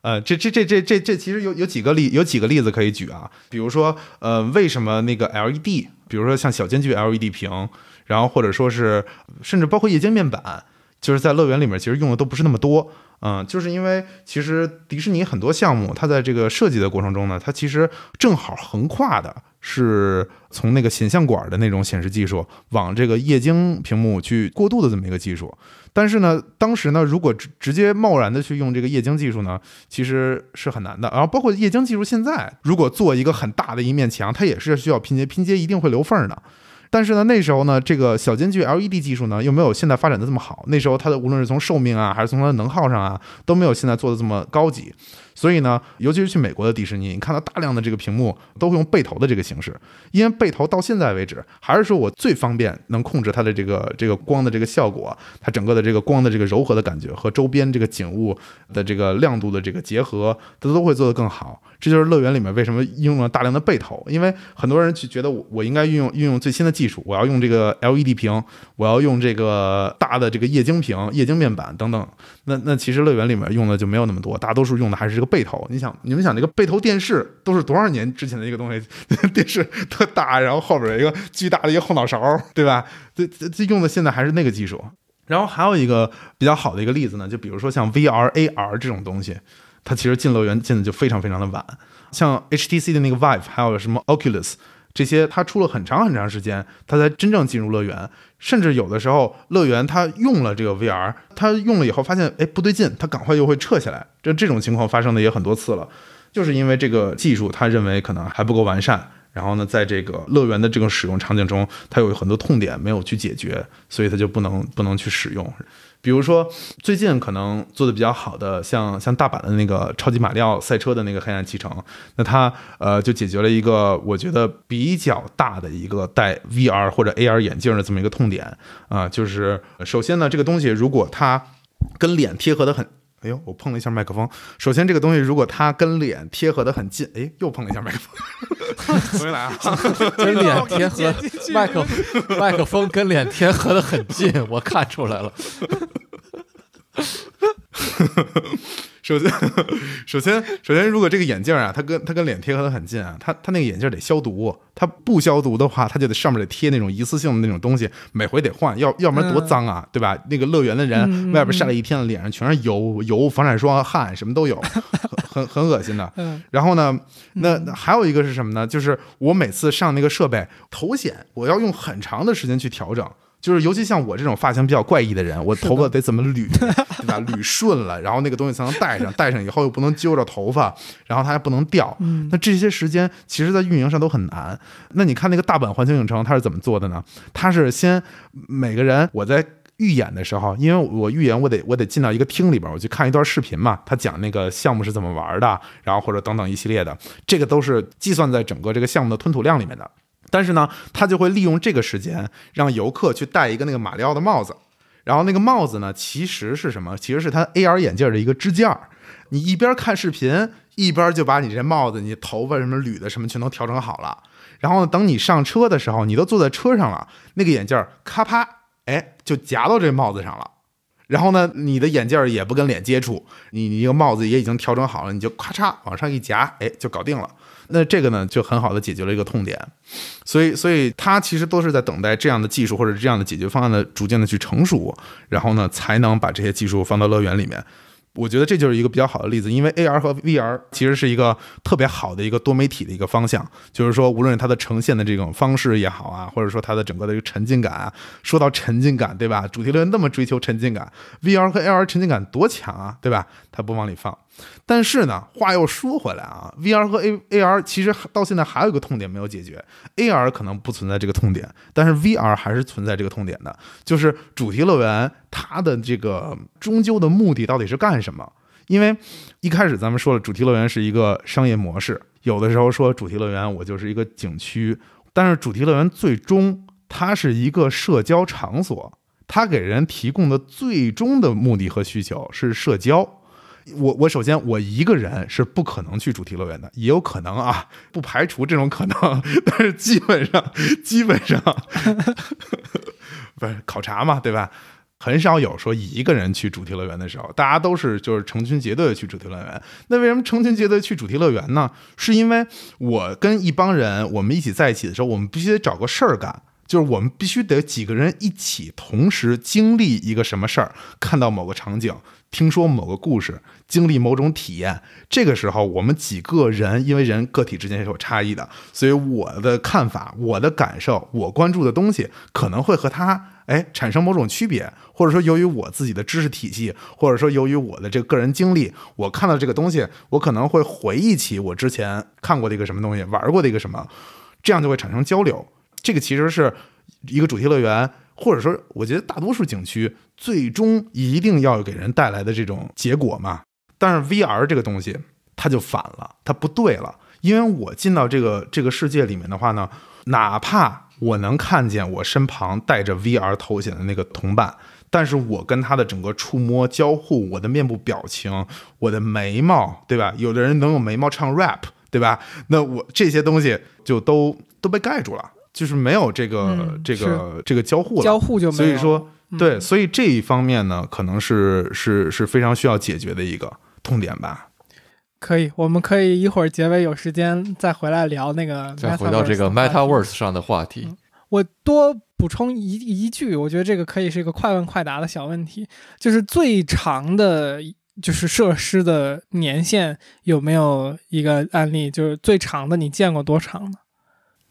Speaker 1: 呃，这这这这这这其实有有几个例有几个例子可以举啊，比如说呃，为什么那个 LED，比如说像小间距 LED 屏，然后或者说是甚至包括液晶面板，就是在乐园里面其实用的都不是那么多，嗯，就是因为其实迪士尼很多项目它在这个设计的过程中呢，它其实正好横跨的是从那个显像管的那种显示技术往这个液晶屏幕去过渡的这么一个技术。但是呢，当时呢，如果直直接贸然的去用这个液晶技术呢，其实是很难的。然后包括液晶技术，现在如果做一个很大的一面墙，它也是需要拼接，拼接一定会留缝的。但是呢，那时候呢，这个小间距 LED 技术呢，又没有现在发展的这么好。那时候它的无论是从寿命啊，还是从它的能耗上啊，都没有现在做的这么高级。所以呢，尤其是去美国的迪士尼，你看到大量的这个屏幕都会用背投的这个形式，因为背投到现在为止还是说我最方便能控制它的这个这个光的这个效果，它整个的这个光的这个柔和的感觉和周边这个景物的这个亮度的这个结合，它都会做得更好。这就是乐园里面为什么应用了大量的背投，因为很多人去觉得我我应该运用运用最新的技术，我要用这个 LED 屏，我要用这个大的这个液晶屏、液晶面板等等。那那其实乐园里面用的就没有那么多，大多数用的还是这个背投。你想，你们想这个背投电视都是多少年之前的一个东西？电视特大，然后后边有一个巨大的一个后脑勺，对吧？这这用的现在还是那个技术。然后还有一个比较好的一个例子呢，就比如说像 VR、AR 这种东西。它其实进乐园进的就非常非常的晚，像 HTC 的那个 Vive，还有什么 Oculus 这些，它出了很长很长时间，它才真正进入乐园。甚至有的时候，乐园它用了这个 VR，它用了以后发现，哎，不对劲，它赶快又会撤下来。这这种情况发生的也很多次了，就是因为这个技术，他认为可能还不够完善。然后呢，在这个乐园的这个使用场景中，它有很多痛点没有去解决，所以它就不能不能去使用。比如说，最近可能做的比较好的，像像大阪的那个超级马里奥赛车的那个黑暗骑乘，那它呃就解决了一个我觉得比较大的一个戴 VR 或者 AR 眼镜的这么一个痛点啊，就是首先呢，这个东西如果它跟脸贴合的很。哎呦，我碰了一下麦克风。首先，这个东西如果它跟脸贴合的很近，哎，又碰了一下麦克风。重新来啊，
Speaker 3: 跟脸贴合，麦克麦克风跟脸贴合的很近，我看出来了。
Speaker 1: 首先，首先，首先，如果这个眼镜啊，它跟它跟脸贴合的很近啊，它它那个眼镜得消毒，它不消毒的话，它就得上面得贴那种一次性的那种东西，每回得换，要要不然多脏啊，对吧？那个乐园的人外边晒了一天，脸上全是油油、防晒霜、汗，什么都有，很很恶心的。然后呢，那还有一个是什么呢？就是我每次上那个设备头显，我要用很长的时间去调整。就是尤其像我这种发型比较怪异的人，我头发得怎么捋，对吧？捋顺了，然后那个东西才能戴上，戴上以后又不能揪着头发，然后它还不能掉。那这些时间其实，在运营上都很难。那你看那个大阪环球影城，它是怎么做的呢？它是先每个人我在预演的时候，因为我预演，我得我得进到一个厅里边，我去看一段视频嘛，他讲那个项目是怎么玩的，然后或者等等一系列的，这个都是计算在整个这个项目的吞吐量里面的。但是呢，他就会利用这个时间，让游客去戴一个那个马里奥的帽子，然后那个帽子呢，其实是什么？其实是他 AR 眼镜的一个支架。你一边看视频，一边就把你这帽子、你头发什么捋的什么全都调整好了。然后等你上车的时候，你都坐在车上了，那个眼镜咔啪，哎，就夹到这帽子上了。然后呢，你的眼镜也不跟脸接触，你你这个帽子也已经调整好了，你就咔嚓往上一夹，哎，就搞定了。那这个呢，就很好的解决了一个痛点，所以，所以它其实都是在等待这样的技术或者这样的解决方案的逐渐的去成熟，然后呢，才能把这些技术放到乐园里面。我觉得这就是一个比较好的例子，因为 AR 和 VR 其实是一个特别好的一个多媒体的一个方向，就是说无论它的呈现的这种方式也好啊，或者说它的整个的一个沉浸感啊，说到沉浸感，对吧？主题乐园那么追求沉浸感，VR 和 AR 沉浸感多强啊，对吧？它不往里放。但是呢，话又说回来啊，VR 和 A AR 其实到现在还有一个痛点没有解决，AR 可能不存在这个痛点，但是 VR 还是存在这个痛点的，就是主题乐园它的这个终究的目的到底是干什么？因为一开始咱们说了，主题乐园是一个商业模式，有的时候说主题乐园我就是一个景区，但是主题乐园最终它是一个社交场所，它给人提供的最终的目的和需求是社交。我我首先我一个人是不可能去主题乐园的，也有可能啊，不排除这种可能，但是基本上基本上 不是考察嘛，对吧？很少有说一个人去主题乐园的时候，大家都是就是成群结队的去主题乐园。那为什么成群结队去主题乐园呢？是因为我跟一帮人我们一起在一起的时候，我们必须得找个事儿干。就是我们必须得几个人一起同时经历一个什么事儿，看到某个场景，听说某个故事，经历某种体验。这个时候，我们几个人，因为人个体之间是有差异的，所以我的看法、我的感受、我关注的东西，可能会和他哎产生某种区别，或者说由于我自己的知识体系，或者说由于我的这个个人经历，我看到这个东西，我可能会回忆起我之前看过的一个什么东西，玩过的一个什么，这样就会产生交流。这个其实是一个主题乐园，或者说，我觉得大多数景区最终一定要给人带来的这种结果嘛。但是 VR 这个东西，它就反了，它不对了。因为我进到这个这个世界里面的话呢，哪怕我能看见我身旁戴着 VR 头显的那个同伴，但是我跟他的整个触摸交互，我的面部表情，我的眉毛，对吧？有的人能用眉毛唱 rap，对吧？那我这些东西就都都被盖住了。就是没有这个这个这个交互了，
Speaker 2: 交互就没
Speaker 1: 有。所以说，对，所以这一方面呢，可能是是是非常需要解决的一个痛点吧。
Speaker 2: 可以，我们可以一会儿结尾有时间再回来聊那个，
Speaker 3: 再回到这个 MetaVerse 上的话题。
Speaker 2: 我多补充一一句，我觉得这个可以是一个快问快答的小问题，就是最长的，就是设施的年限有没有一个案例？就是最长的，你见过多长的？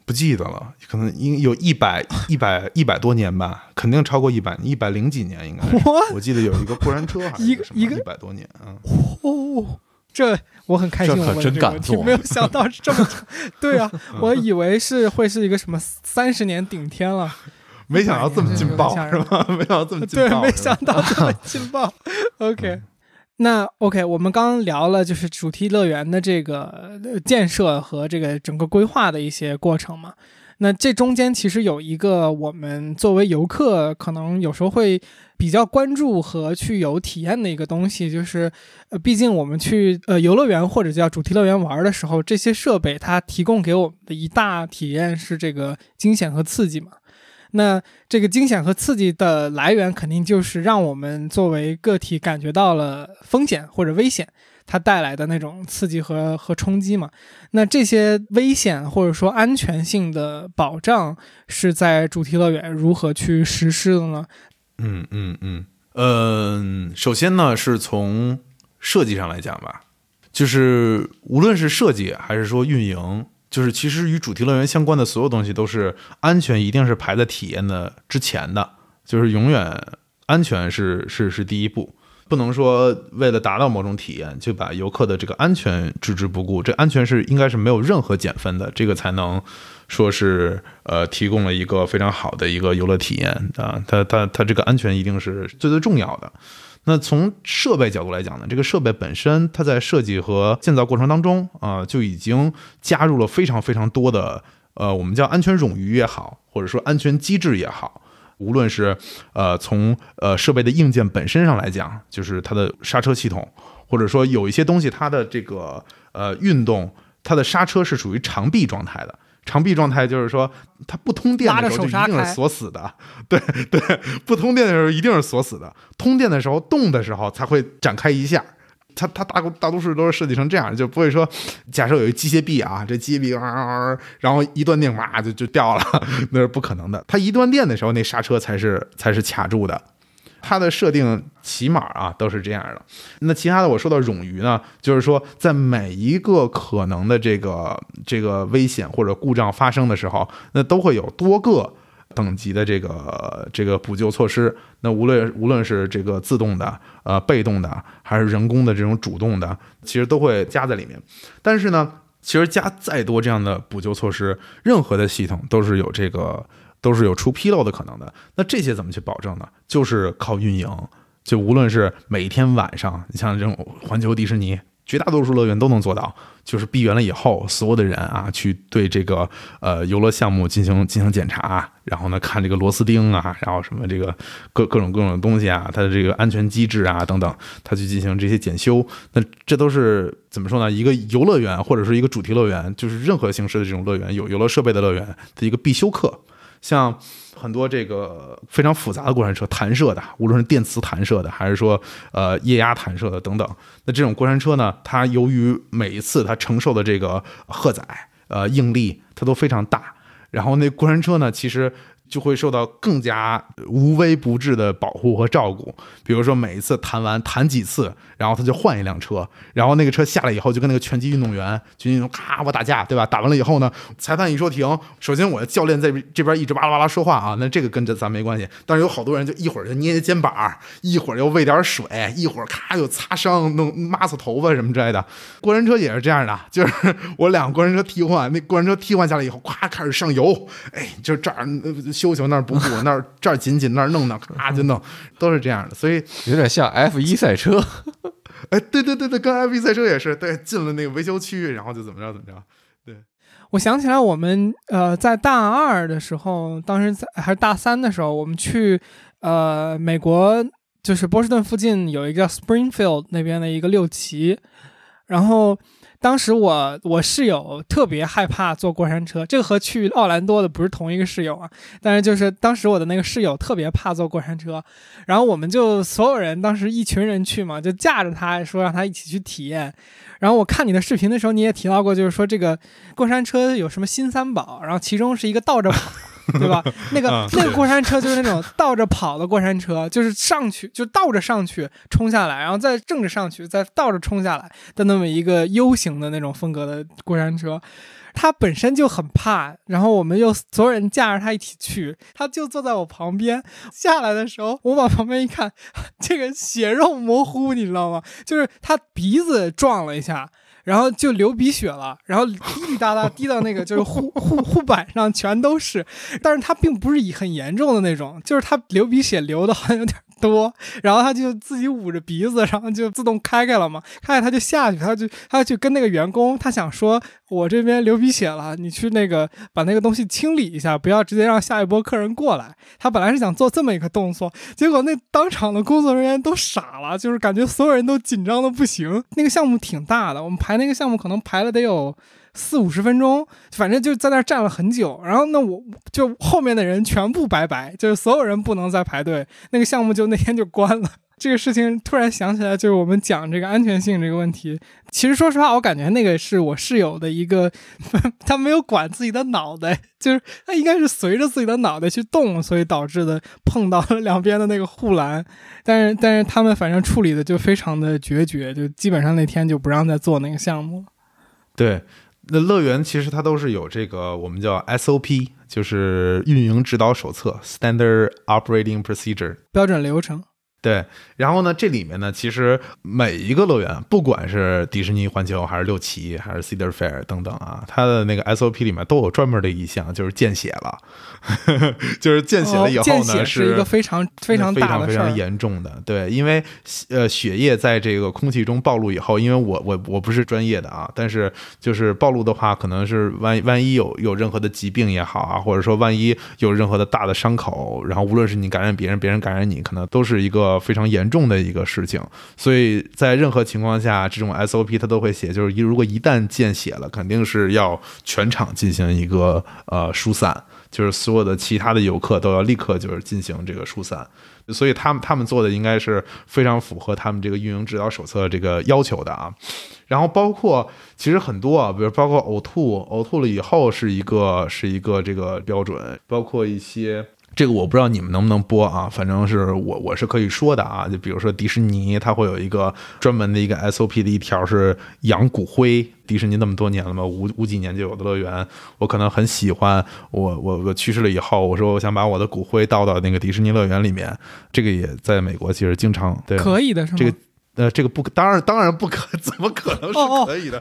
Speaker 1: 不记得了，可能应有一百一百一百多年吧，肯定超过一百一百零几年应该。我记得有一个过山车，还是什么一百多年啊？
Speaker 2: 哦，这我很开心，我
Speaker 3: 真感动，
Speaker 2: 没有想到是这么。对啊，我以为是会是一个什么三十年顶天了，
Speaker 1: 没想到这么劲爆是吧？没想到这么劲
Speaker 2: 爆，对，没想到这么劲爆。OK。那 OK，我们刚刚聊了就是主题乐园的这个建设和这个整个规划的一些过程嘛。那这中间其实有一个我们作为游客可能有时候会比较关注和去有体验的一个东西，就是呃，毕竟我们去呃游乐园或者叫主题乐园玩的时候，这些设备它提供给我们的一大体验是这个惊险和刺激嘛。那这个惊险和刺激的来源，肯定就是让我们作为个体感觉到了风险或者危险，它带来的那种刺激和和冲击嘛。那这些危险或者说安全性的保障，是在主题乐园如何去实施的呢？
Speaker 1: 嗯嗯嗯嗯，首先呢，是从设计上来讲吧，就是无论是设计还是说运营。就是其实与主题乐园相关的所有东西都是安全，一定是排在体验的之前的。就是永远安全是是是第一步，不能说为了达到某种体验就把游客的这个安全置之不顾。这安全是应该是没有任何减分的，这个才能说是呃提供了一个非常好的一个游乐体验啊。它它它这个安全一定是最最重要的。那从设备角度来讲呢，这个设备本身它在设计和建造过程当中啊，就已经加入了非常非常多的呃，我们叫安全冗余也好，或者说安全机制也好，无论是呃从呃设备的硬件本身上来讲，就是它的刹车系统，或者说有一些东西它的这个呃运动，它的刹车是属于长臂状态的。长臂状态就是说，它不通电的时候就一定是锁死的，对对，不通电的时候一定是锁死的，通电的时候动的时候才会展开一下。它它大大多数都是设计成这样，就不会说，假设有一机械臂啊，这机械臂啊，然后一断电哇就就掉了，那是不可能的。它一断电的时候，那刹车才是才是卡住的。它的设定起码啊都是这样的。那其他的我说到冗余呢，就是说在每一个可能的这个这个危险或者故障发生的时候，那都会有多个等级的这个这个补救措施。那无论无论是这个自动的、呃被动的，还是人工的这种主动的，其实都会加在里面。但是呢，其实加再多这样的补救措施，任何的系统都是有这个。都是有出纰漏的可能的，那这些怎么去保证呢？就是靠运营，就无论是每天晚上，你像这种环球迪士尼，绝大多数乐园都能做到，就是闭园了以后，所有的人啊，去对这个呃游乐项目进行进行检查，然后呢看这个螺丝钉啊，然后什么这个各各种各种的东西啊，它的这个安全机制啊等等，它去进行这些检修，那这都是怎么说呢？一个游乐园或者是一个主题乐园，就是任何形式的这种乐园，有游乐设备的乐园的一个必修课。像很多这个非常复杂的过山车，弹射的，无论是电磁弹射的，还是说呃液压弹射的等等，那这种过山车呢，它由于每一次它承受的这个荷载呃应力，它都非常大，然后那过山车呢，其实。就会受到更加无微不至的保护和照顾。比如说，每一次弹完弹几次，然后他就换一辆车，然后那个车下来以后，就跟那个拳击运动员，拳击运动咔我打架，对吧？打完了以后呢，裁判一说停，首先我的教练在这边一直哇啦哇啦说话啊，那这个跟这咱没关系。但是有好多人就一会儿就捏捏肩膀，一会儿又喂点水，一会儿咔又擦伤，弄抹擦头发什么之类的。过山车也是这样的，就是我两个过山车替换，那过山车替换下来以后，咵开始上油，哎，就这儿。修修那儿补补 那儿这儿紧紧那儿弄弄 咔就弄，都是这样的，所以
Speaker 3: 有点像 F 一赛车。
Speaker 1: 哎，对对对对，跟 F 一赛车也是，对，进了那个维修区，然后就怎么着怎么着。对，
Speaker 2: 我想起来我们呃在大二的时候，当时在还是大三的时候，我们去呃美国，就是波士顿附近有一个叫 Springfield 那边的一个六旗，然后。当时我我室友特别害怕坐过山车，这个和去奥兰多的不是同一个室友啊。但是就是当时我的那个室友特别怕坐过山车，然后我们就所有人当时一群人去嘛，就架着他说让他一起去体验。然后我看你的视频的时候，你也提到过，就是说这个过山车有什么新三宝，然后其中是一个倒着。对吧？那个那个过山车就是那种倒着跑的过山车，就是上去就倒着上去冲下来，然后再正着上去，再倒着冲下来的那么一个 U 型的那种风格的过山车。他本身就很怕，然后我们又所有人架着他一起去，他就坐在我旁边。下来的时候，我往旁边一看，这个血肉模糊，你知道吗？就是他鼻子撞了一下。然后就流鼻血了，然后滴滴答答滴到那个 就是护护护板上，全都是。但是他并不是以很严重的那种，就是他流鼻血流的好像有点多，然后他就自己捂着鼻子，然后就自动开开了嘛，开开他就下去，他就他去跟那个员工，他想说。我这边流鼻血了，你去那个把那个东西清理一下，不要直接让下一波客人过来。他本来是想做这么一个动作，结果那当场的工作人员都傻了，就是感觉所有人都紧张的不行。那个项目挺大的，我们排那个项目可能排了得有四五十分钟，反正就在那站了很久。然后那我就后面的人全部拜拜，就是所有人不能再排队，那个项目就那天就关了。这个事情突然想起来，就是我们讲这个安全性这个问题。其实说实话，我感觉那个是我室友的一个，他没有管自己的脑袋，就是他应该是随着自己的脑袋去动，所以导致的碰到了两边的那个护栏。但是，但是他们反正处理的就非常的决绝，就基本上那天就不让再做那个项目。
Speaker 1: 对，那乐园其实它都是有这个我们叫 SOP，就是运营指导手册 （Standard Operating Procedure）
Speaker 2: 标准流程。
Speaker 1: 对，然后呢，这里面呢，其实每一个乐园，不管是迪士尼环球，还是六旗，还是 Cedar Fair 等等啊，它的那个 SOP 里面都有专门的一项，就是见血了，就是见血了以后呢，
Speaker 2: 是一个非常非常
Speaker 1: 非常非常严重的。对，因为呃，血液在这个空气中暴露以后，因为我我我不是专业的啊，但是就是暴露的话，可能是万万一有有任何的疾病也好啊，或者说万一有任何的大的伤口，然后无论是你感染别人，别人感染你，可能都是一个。非常严重的一个事情，所以在任何情况下，这种 SOP 它都会写，就是一如果一旦见血了，肯定是要全场进行一个呃疏散，就是所有的其他的游客都要立刻就是进行这个疏散，所以他们他们做的应该是非常符合他们这个运营指导手册这个要求的啊。然后包括其实很多啊，比如包括呕吐，呕吐了以后是一个是一个这个标准，包括一些。这个我不知道你们能不能播啊，反正是我我是可以说的啊。就比如说迪士尼，它会有一个专门的一个 SOP 的一条是养骨灰。迪士尼那么多年了嘛，五五几年就有的乐园，我可能很喜欢。我我我去世了以后，我说我想把我的骨灰倒到那个迪士尼乐园里面。这个也在美国其实经常对，
Speaker 2: 可以的是吗？
Speaker 1: 这个呃，这个不当然当然不可，怎么可能是可以的？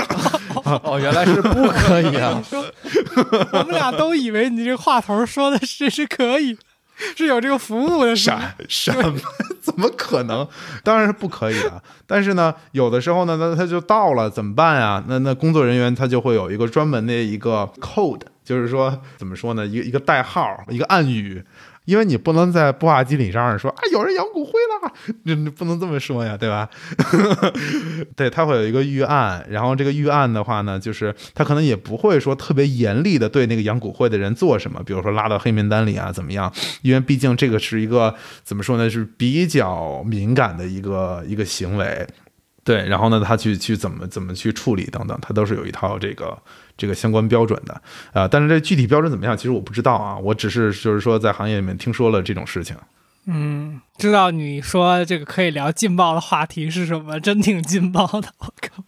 Speaker 3: 哦，原来是不可以啊！
Speaker 2: 我们俩都以为你这个话头说的是是可以，是有这个服务的。
Speaker 1: 什什么？怎么可能？当然是不可以的。但是呢，有的时候呢，那他就到了，怎么办啊？那那工作人员他就会有一个专门的一个 code，就是说怎么说呢？一个一个代号，一个暗语。因为你不能在布瓦机里上说啊，有人养骨灰了，你你不能这么说呀，对吧？对他会有一个预案，然后这个预案的话呢，就是他可能也不会说特别严厉的对那个养骨灰的人做什么，比如说拉到黑名单里啊，怎么样？因为毕竟这个是一个怎么说呢，是比较敏感的一个一个行为。对，然后呢，他去去怎么怎么去处理等等，他都是有一套这个。这个相关标准的啊，但是这具体标准怎么样，其实我不知道啊。我只是就是说在行业里面听说了这种事情。
Speaker 2: 嗯，知道你说这个可以聊劲爆的话题是什么？真挺劲爆的，我靠！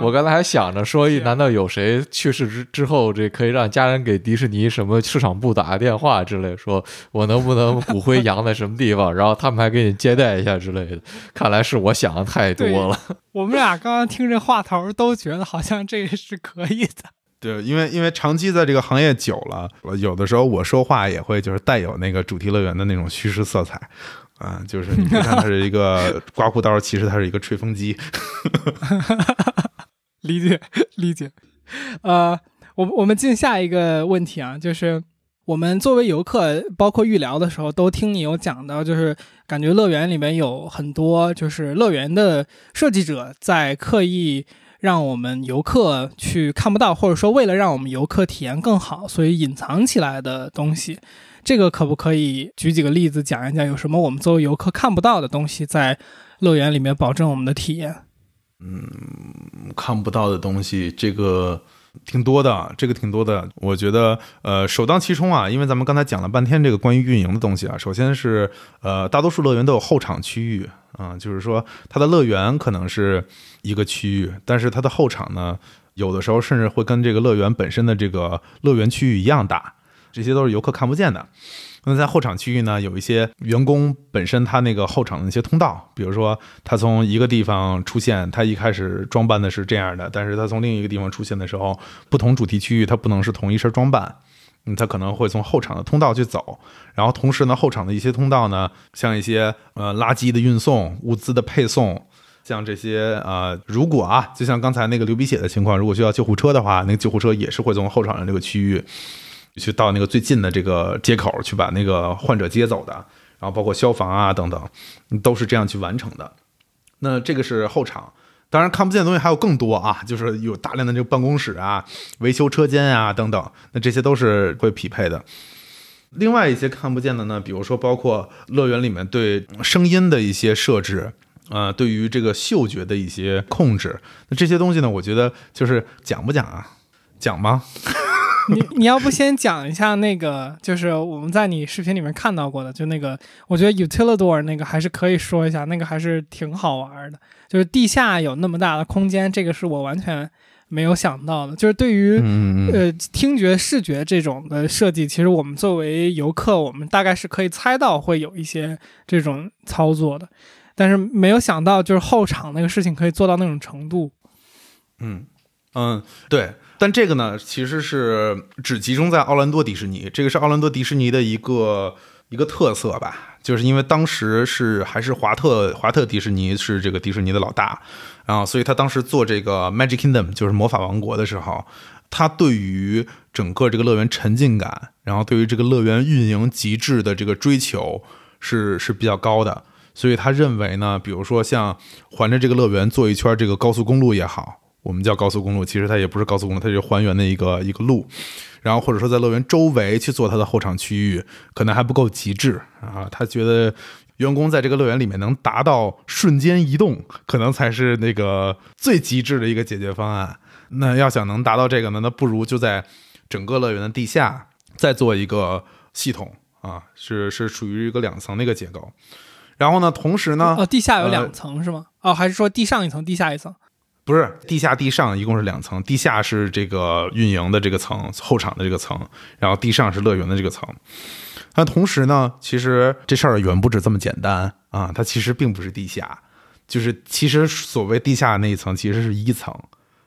Speaker 3: 我刚才还想着说，难道有谁去世之之后，这可以让家人给迪士尼什么市场部打个电话之类，说我能不能骨灰扬在什么地方，然后他们还给你接待一下之类的？看来是我想的太多了。
Speaker 2: 我们俩刚刚听这话头，都觉得好像这个是可以的。
Speaker 1: 对，因为因为长期在这个行业久了，有的时候我说话也会就是带有那个主题乐园的那种虚实色彩，啊，就是你看它 是一个刮胡刀，其实它是一个吹风机。
Speaker 2: 理解理解，呃，我我们进下一个问题啊，就是我们作为游客，包括预聊的时候，都听你有讲到，就是感觉乐园里面有很多就是乐园的设计者在刻意。让我们游客去看不到，或者说为了让我们游客体验更好，所以隐藏起来的东西，这个可不可以举几个例子讲一讲？有什么我们作为游客看不到的东西，在乐园里面保证我们的体验？
Speaker 1: 嗯，看不到的东西，这个挺多的，这个挺多的。我觉得，呃，首当其冲啊，因为咱们刚才讲了半天这个关于运营的东西啊，首先是，呃，大多数乐园都有后场区域。啊，就是说它的乐园可能是一个区域，但是它的后场呢，有的时候甚至会跟这个乐园本身的这个乐园区域一样大，这些都是游客看不见的。那在后场区域呢，有一些员工本身他那个后场的那些通道，比如说他从一个地方出现，他一开始装扮的是这样的，但是他从另一个地方出现的时候，不同主题区域它不能是同一身装扮。嗯，他可能会从后场的通道去走，然后同时呢，后场的一些通道呢，像一些呃垃圾的运送、物资的配送，像这些呃，如果啊，就像刚才那个流鼻血的情况，如果需要救护车的话，那个救护车也是会从后场的这个区域去到那个最近的这个接口去把那个患者接走的，然后包括消防啊等等，都是这样去完成的。那这个是后场。当然，看不见的东西还有更多啊，就是有大量的这个办公室啊、维修车间啊等等，那这些都是会匹配的。另外一些看不见的呢，比如说包括乐园里面对声音的一些设置，呃，对于这个嗅觉的一些控制，那这些东西呢，我觉得就是讲不讲啊？讲吗？
Speaker 2: 你你要不先讲一下那个，就是我们在你视频里面看到过的，就那个，我觉得 Utilidor 那个还是可以说一下，那个还是挺好玩的。就是地下有那么大的空间，这个是我完全没有想到的。就是对于呃听觉、视觉这种的设计，其实我们作为游客，我们大概是可以猜到会有一些这种操作的，但是没有想到就是后场那个事情可以做到那种程度。
Speaker 1: 嗯嗯，对。但这个呢，其实是只集中在奥兰多迪士尼，这个是奥兰多迪士尼的一个一个特色吧，就是因为当时是还是华特华特迪士尼是这个迪士尼的老大，然后所以他当时做这个 Magic Kingdom 就是魔法王国的时候，他对于整个这个乐园沉浸感，然后对于这个乐园运营极致的这个追求是是比较高的，所以他认为呢，比如说像环着这个乐园做一圈这个高速公路也好。我们叫高速公路，其实它也不是高速公路，它是还原的一个一个路，然后或者说在乐园周围去做它的后场区域，可能还不够极致啊。他觉得员工在这个乐园里面能达到瞬间移动，可能才是那个最极致的一个解决方案。那要想能达到这个呢，那不如就在整个乐园的地下。再做一个系统啊，是是属于一个两层的一个结构。然后呢，同时呢，
Speaker 2: 哦，地下有
Speaker 1: 呃
Speaker 2: 两层是吗？哦，还是说地上一层，地下一层？
Speaker 1: 不是地下地上一共是两层，地下是这个运营的这个层，后场的这个层，然后地上是乐园的这个层。那同时呢，其实这事儿远不止这么简单啊，它其实并不是地下，就是其实所谓地下那一层其实是一层，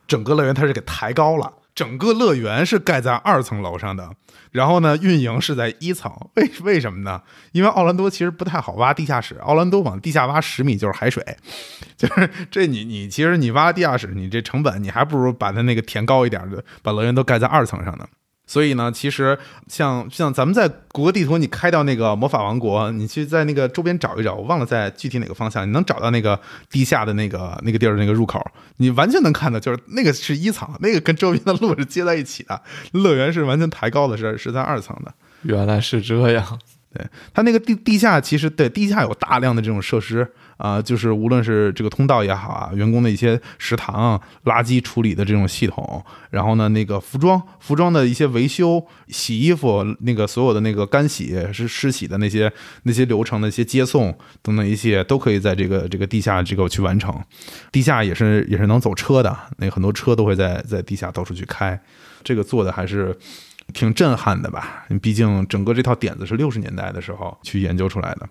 Speaker 1: 整个乐园它是给抬高了，整个乐园是盖在二层楼上的，然后呢，运营是在一层，为为什么呢？因为奥兰多其实不太好挖地下室，奥兰多往地下挖十米就是海水，就是这你你其实你挖地下室，你这成本你还不如把它那个填高一点的，把乐园都盖在二层上呢。所以呢，其实像像咱们在谷歌地图，你开到那个魔法王国，你去在那个周边找一找，我忘了在具体哪个方向，你能找到那个地下的那个那个地儿那个入口，你完全能看到，就是那个是一层，那个跟周边的路是接在一起的，乐园是完全抬高的，是是在二层的。
Speaker 3: 原来是这样，对
Speaker 1: 它那个地地下其实对地下有大量的这种设施啊、就是无论是这个通道也好啊，员工的一些食堂、垃圾处理的这种系统，然后呢，那个服装、服装的一些维修、洗衣服，那个所有的那个干洗是湿洗的那些那些流程的一些接送等等一些，都可以在这个这个地下这个去完成。地下也是也是能走车的，那很多车都会在在地下到处去开，这个做的还是。挺震撼的吧？毕竟整个这套点子是六十年代的时候去研究出来的。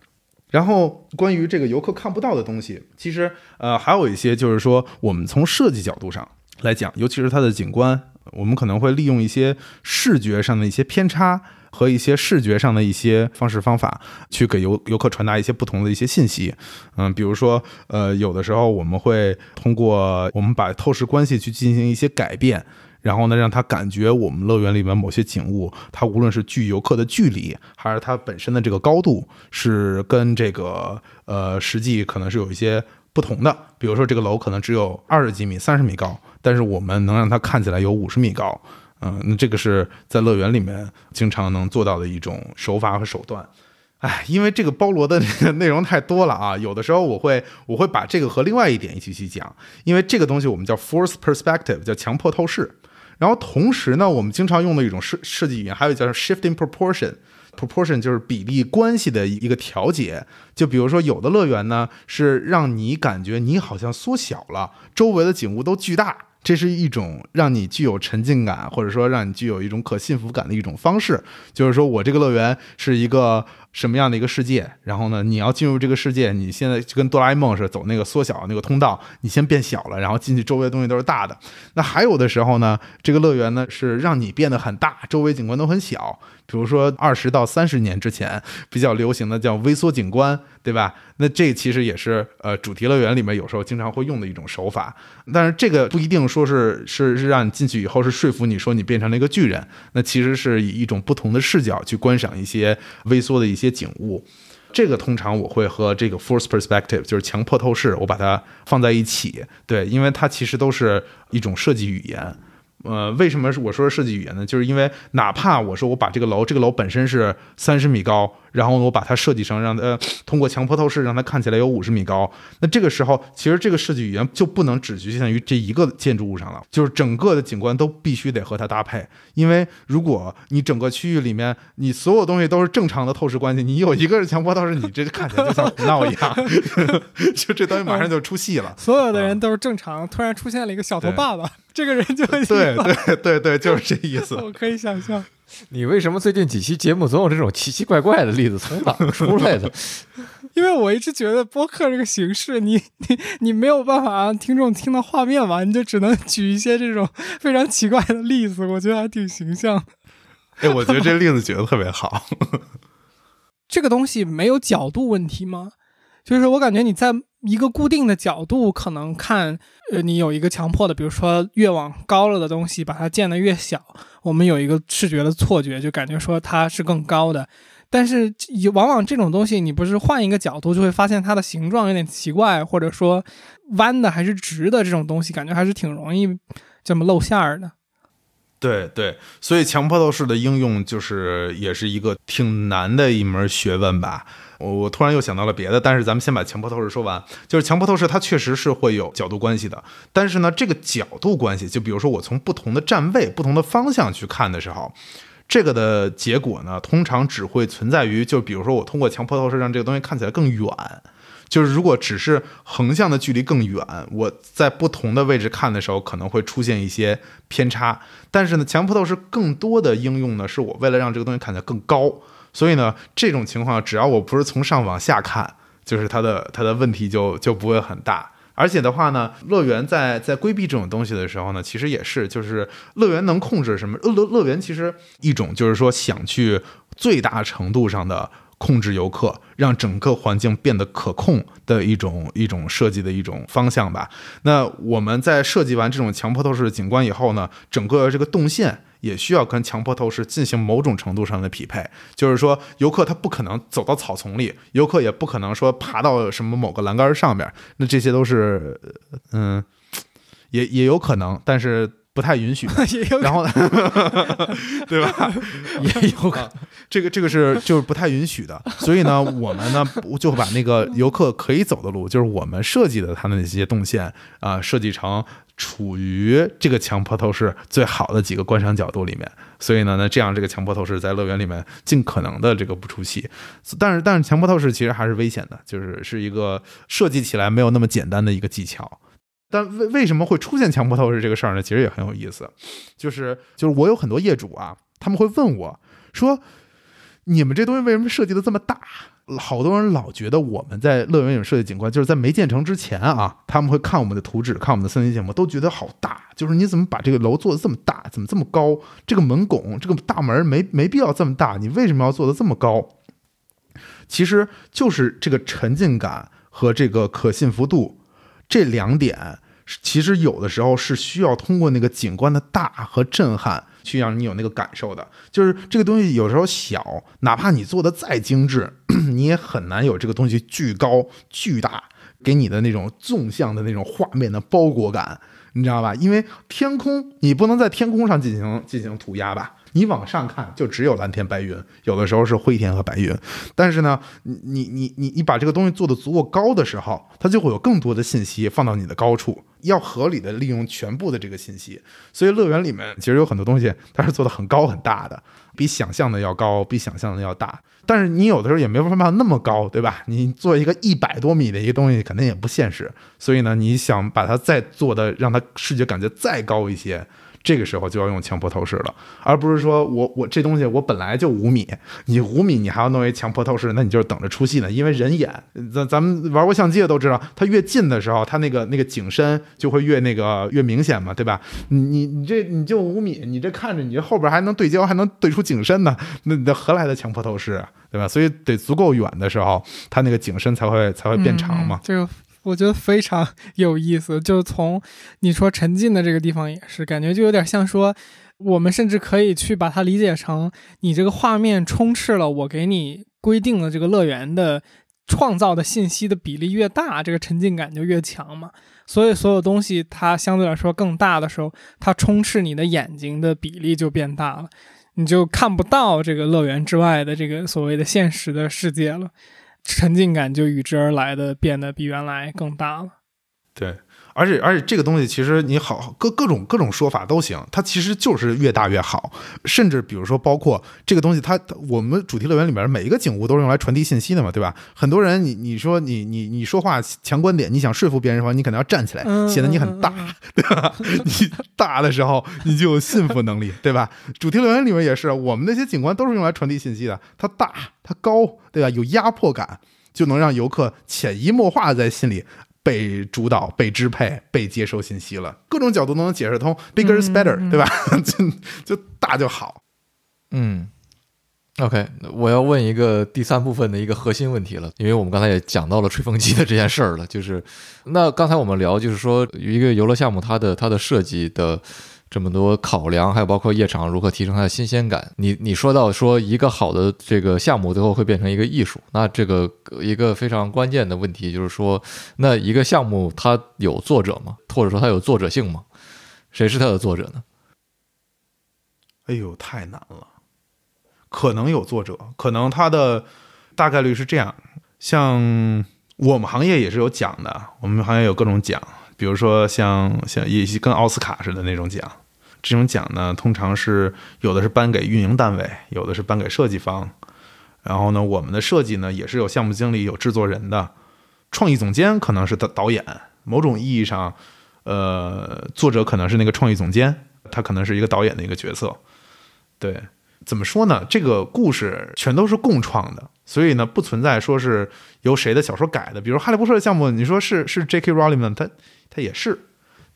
Speaker 1: 然后关于这个游客看不到的东西，其实呃还有一些就是说，我们从设计角度上来讲，尤其是它的景观，我们可能会利用一些视觉上的一些偏差和一些视觉上的一些方式方法，去给游游客传达一些不同的一些信息。嗯，比如说呃有的时候我们会通过我们把透视关系去进行一些改变。然后呢，让他感觉我们乐园里面某些景物，它无论是距游客的距离，还是它本身的这个高度，是跟这个呃实际可能是有一些不同的。比如说这个楼可能只有二十几米、三十米高，但是我们能让它看起来有五十米高。嗯、那这个是在乐园里面经常能做到的一种手法和手段。哎，因为这个包罗的内容太多了啊，有的时候我会 我会把这个和另外一点一起去讲，因为这个东西我们叫 force perspective，叫强迫透视。然后同时呢，我们经常用的一种设设计语言，还有叫 shifting proportion。proportion 就是比例关系的一个调节。就比如说，有的乐园呢是让你感觉你好像缩小了，周围的景物都巨大，这是一种让你具有沉浸感，或者说让你具有一种可信服感的一种方式。就是说我这个乐园是一个什么样的一个世界，然后呢，你要进入这个世界，你现在就跟哆啦 A 梦似的，走那个缩小那个通道，你先变小了，然后进去周围的东西都是大的。那还有的时候呢，这个乐园呢是让你变得很大，周围景观都很小。比如说二十到三十年之前比较流行的叫微缩景观，对吧？那这其实也是呃主题乐园里面有时候经常会用的一种手法。但是这个不一定说是是是让你进去以后是说服你说你变成了一个巨人，那其实是以一种不同的视角去观赏一些微缩的一些景物。这个通常我会和这个 force perspective，就是强迫透视，我把它放在一起。对，因为它其实都是一种设计语言。呃，为什么是我说是设计语言呢？就是因为哪怕我说我把这个楼，这个楼本身是三十米高，然后我把它设计成让它通过强迫透视让它看起来有五十米高，那这个时候其实这个设计语言就不能只局限于这一个建筑物上了，就是整个的景观都必须得和它搭配。因为如果你整个区域里面你所有东西都是正常的透视关系，你有一个是强迫透视，你这看起来就像胡闹一样，就这东西马上就出戏了。
Speaker 2: 所有的人都是正常，突然出现了一个小头爸爸，这个人就会
Speaker 1: 对对对对，就是这意思。
Speaker 2: 我可以想象。
Speaker 3: 你为什么最近几期节目总有这种奇奇怪怪的例子？从哪 出来的？
Speaker 2: 因为我一直觉得播客这个形式，你你你没有办法让听众听到画面嘛，你就只能举一些这种非常奇怪的例子，我觉得还挺形象。
Speaker 1: 哎，我觉得这例子举得特别好。
Speaker 2: 这个东西没有角度问题吗？就是我感觉你在一个固定的角度，可能看，呃，你有一个强迫的，比如说越往高了的东西，把它建得越小，我们有一个视觉的错觉，就感觉说它是更高的。但是往往这种东西，你不是换一个角度，就会发现它的形状有点奇怪，或者说弯的还是直的这种东西，感觉还是挺容易这么露馅儿的。
Speaker 1: 对对，所以强迫透视的应用就是也是一个挺难的一门学问吧。我我突然又想到了别的，但是咱们先把强迫透视说完。就是强迫透视它确实是会有角度关系的，但是呢，这个角度关系，就比如说我从不同的站位、不同的方向去看的时候，这个的结果呢，通常只会存在于，就比如说我通过强迫透视让这个东西看起来更远。就是如果只是横向的距离更远，我在不同的位置看的时候，可能会出现一些偏差。但是呢，强迫透视更多的应用呢，是我为了让这个东西看起来更高。所以呢，这种情况只要我不是从上往下看，就是它的它的问题就就不会很大。而且的话呢，乐园在在规避这种东西的时候呢，其实也是就是乐园能控制什么？乐乐乐园其实一种就是说想去最大程度上的。控制游客，让整个环境变得可控的一种一种设计的一种方向吧。那我们在设计完这种强迫透视景观以后呢，整个这个动线也需要跟强迫透视进行某种程度上的匹配。就是说，游客他不可能走到草丛里，游客也不可能说爬到什么某个栏杆上面。那这些都是，嗯，也也有可能，但是。不太允许，然后，对吧？
Speaker 3: 也有可能，
Speaker 1: 这个这个是就是不太允许的。所以呢，我们呢就会把那个游客可以走的路，就是我们设计的他的那些动线啊，设计成处于这个强迫透视最好的几个观赏角度里面。所以呢，那这样这个强迫透视在乐园里面尽可能的这个不出戏。但是但是强迫透视其实还是危险的，就是是一个设计起来没有那么简单的一个技巧。但为为什么会出现强迫透视这个事儿呢？其实也很有意思，就是就是我有很多业主啊，他们会问我说：“你们这东西为什么设计的这么大？”好多人老觉得我们在乐园里设计景观，就是在没建成之前啊，他们会看我们的图纸，看我们的森林项目，都觉得好大。就是你怎么把这个楼做的这么大？怎么这么高？这个门拱，这个大门没没必要这么大，你为什么要做的这么高？其实就是这个沉浸感和这个可信服度。这两点其实有的时候是需要通过那个景观的大和震撼去让你有那个感受的。就是这个东西有时候小，哪怕你做的再精致，你也很难有这个东西巨高巨大给你的那种纵向的那种画面的包裹感，你知道吧？因为天空你不能在天空上进行进行涂鸦吧。你往上看，就只有蓝天白云，有的时候是灰天和白云。但是呢，你你你你把这个东西做的足够高的时候，它就会有更多的信息放到你的高处，要合理的利用全部的这个信息。所以乐园里面其实有很多东西，它是做的很高很大的，比想象的要高，比想象的要大。但是你有的时候也没办法那么高，对吧？你做一个一百多米的一个东西，肯定也不现实。所以呢，你想把它再做的让它视觉感觉再高一些。这个时候就要用强迫透视了，而不是说我我这东西我本来就五米，你五米你还要弄一强迫透视，那你就是等着出戏呢。因为人眼，咱咱们玩过相机的都知道，它越近的时候，它那个那个景深就会越那个越明显嘛，对吧？你你你这你就五米，你这看着你这后边还能对焦，还能对出景深呢，那那何来的强迫透视，对吧？所以得足够远的时候，它那个景深才会才会变长嘛。
Speaker 2: 我觉得非常 有意思，就从你说沉浸的这个地方也是，感觉就有点像说，我们甚至可以去把它理解成，你这个画面充斥了我给你规定的这个乐园的创造的信息的比例越大，这个沉浸感就越强嘛。所以所有东西它相对来说更大的时候，它充斥你的眼睛的比例就变大了，你就看不到这个乐园之外的这个所谓的现实的世界了。沉浸感就与之而来的变得比原来更大了。
Speaker 1: 对，而且而且这个东西其实你好各各种各种说法都行，它其实就是越大越好。甚至比如说，包括这个东西，它我们主题乐园里面每一个景物都是用来传递信息的嘛，对吧？很多人你你说你你你说话强观点，你想说服别人的话，你可能要站起来，显得你很大，对吧？你大的时候你就有信服能力，对吧？主题乐园里面也是，我们那些景观都是用来传递信息的，它大。它高，对吧？有压迫感，就能让游客潜移默化在心里被主导、被支配、被接收信息了。各种角度都能解释通，bigger is better，对吧？就就大就好。
Speaker 3: 嗯，OK，我要问一个第三部分的一个核心问题了，因为我们刚才也讲到了吹风机的这件事儿了，就是那刚才我们聊，就是说一个游乐项目它的它的设计的。这么多考量，还有包括夜场如何提升它的新鲜感。你你说到说一个好的这个项目最后会变成一个艺术，那这个一个非常关键的问题就是说，那一个项目它有作者吗？或者说它有作者性吗？谁是它的作者呢？
Speaker 1: 哎呦，太难了。可能有作者，可能他的大概率是这样。像我们行业也是有奖的，我们行业有各种奖。比如说像像也跟奥斯卡似的那种奖，这种奖呢，通常是有的是颁给运营单位，有的是颁给设计方。然后呢，我们的设计呢也是有项目经理、有制作人的，创意总监可能是导导演。某种意义上，呃，作者可能是那个创意总监，他可能是一个导演的一个角色。对，怎么说呢？这个故事全都是共创的，所以呢，不存在说是由谁的小说改的。比如《哈利波特》的项目，你说是是 J.K. Rowling 他他也是，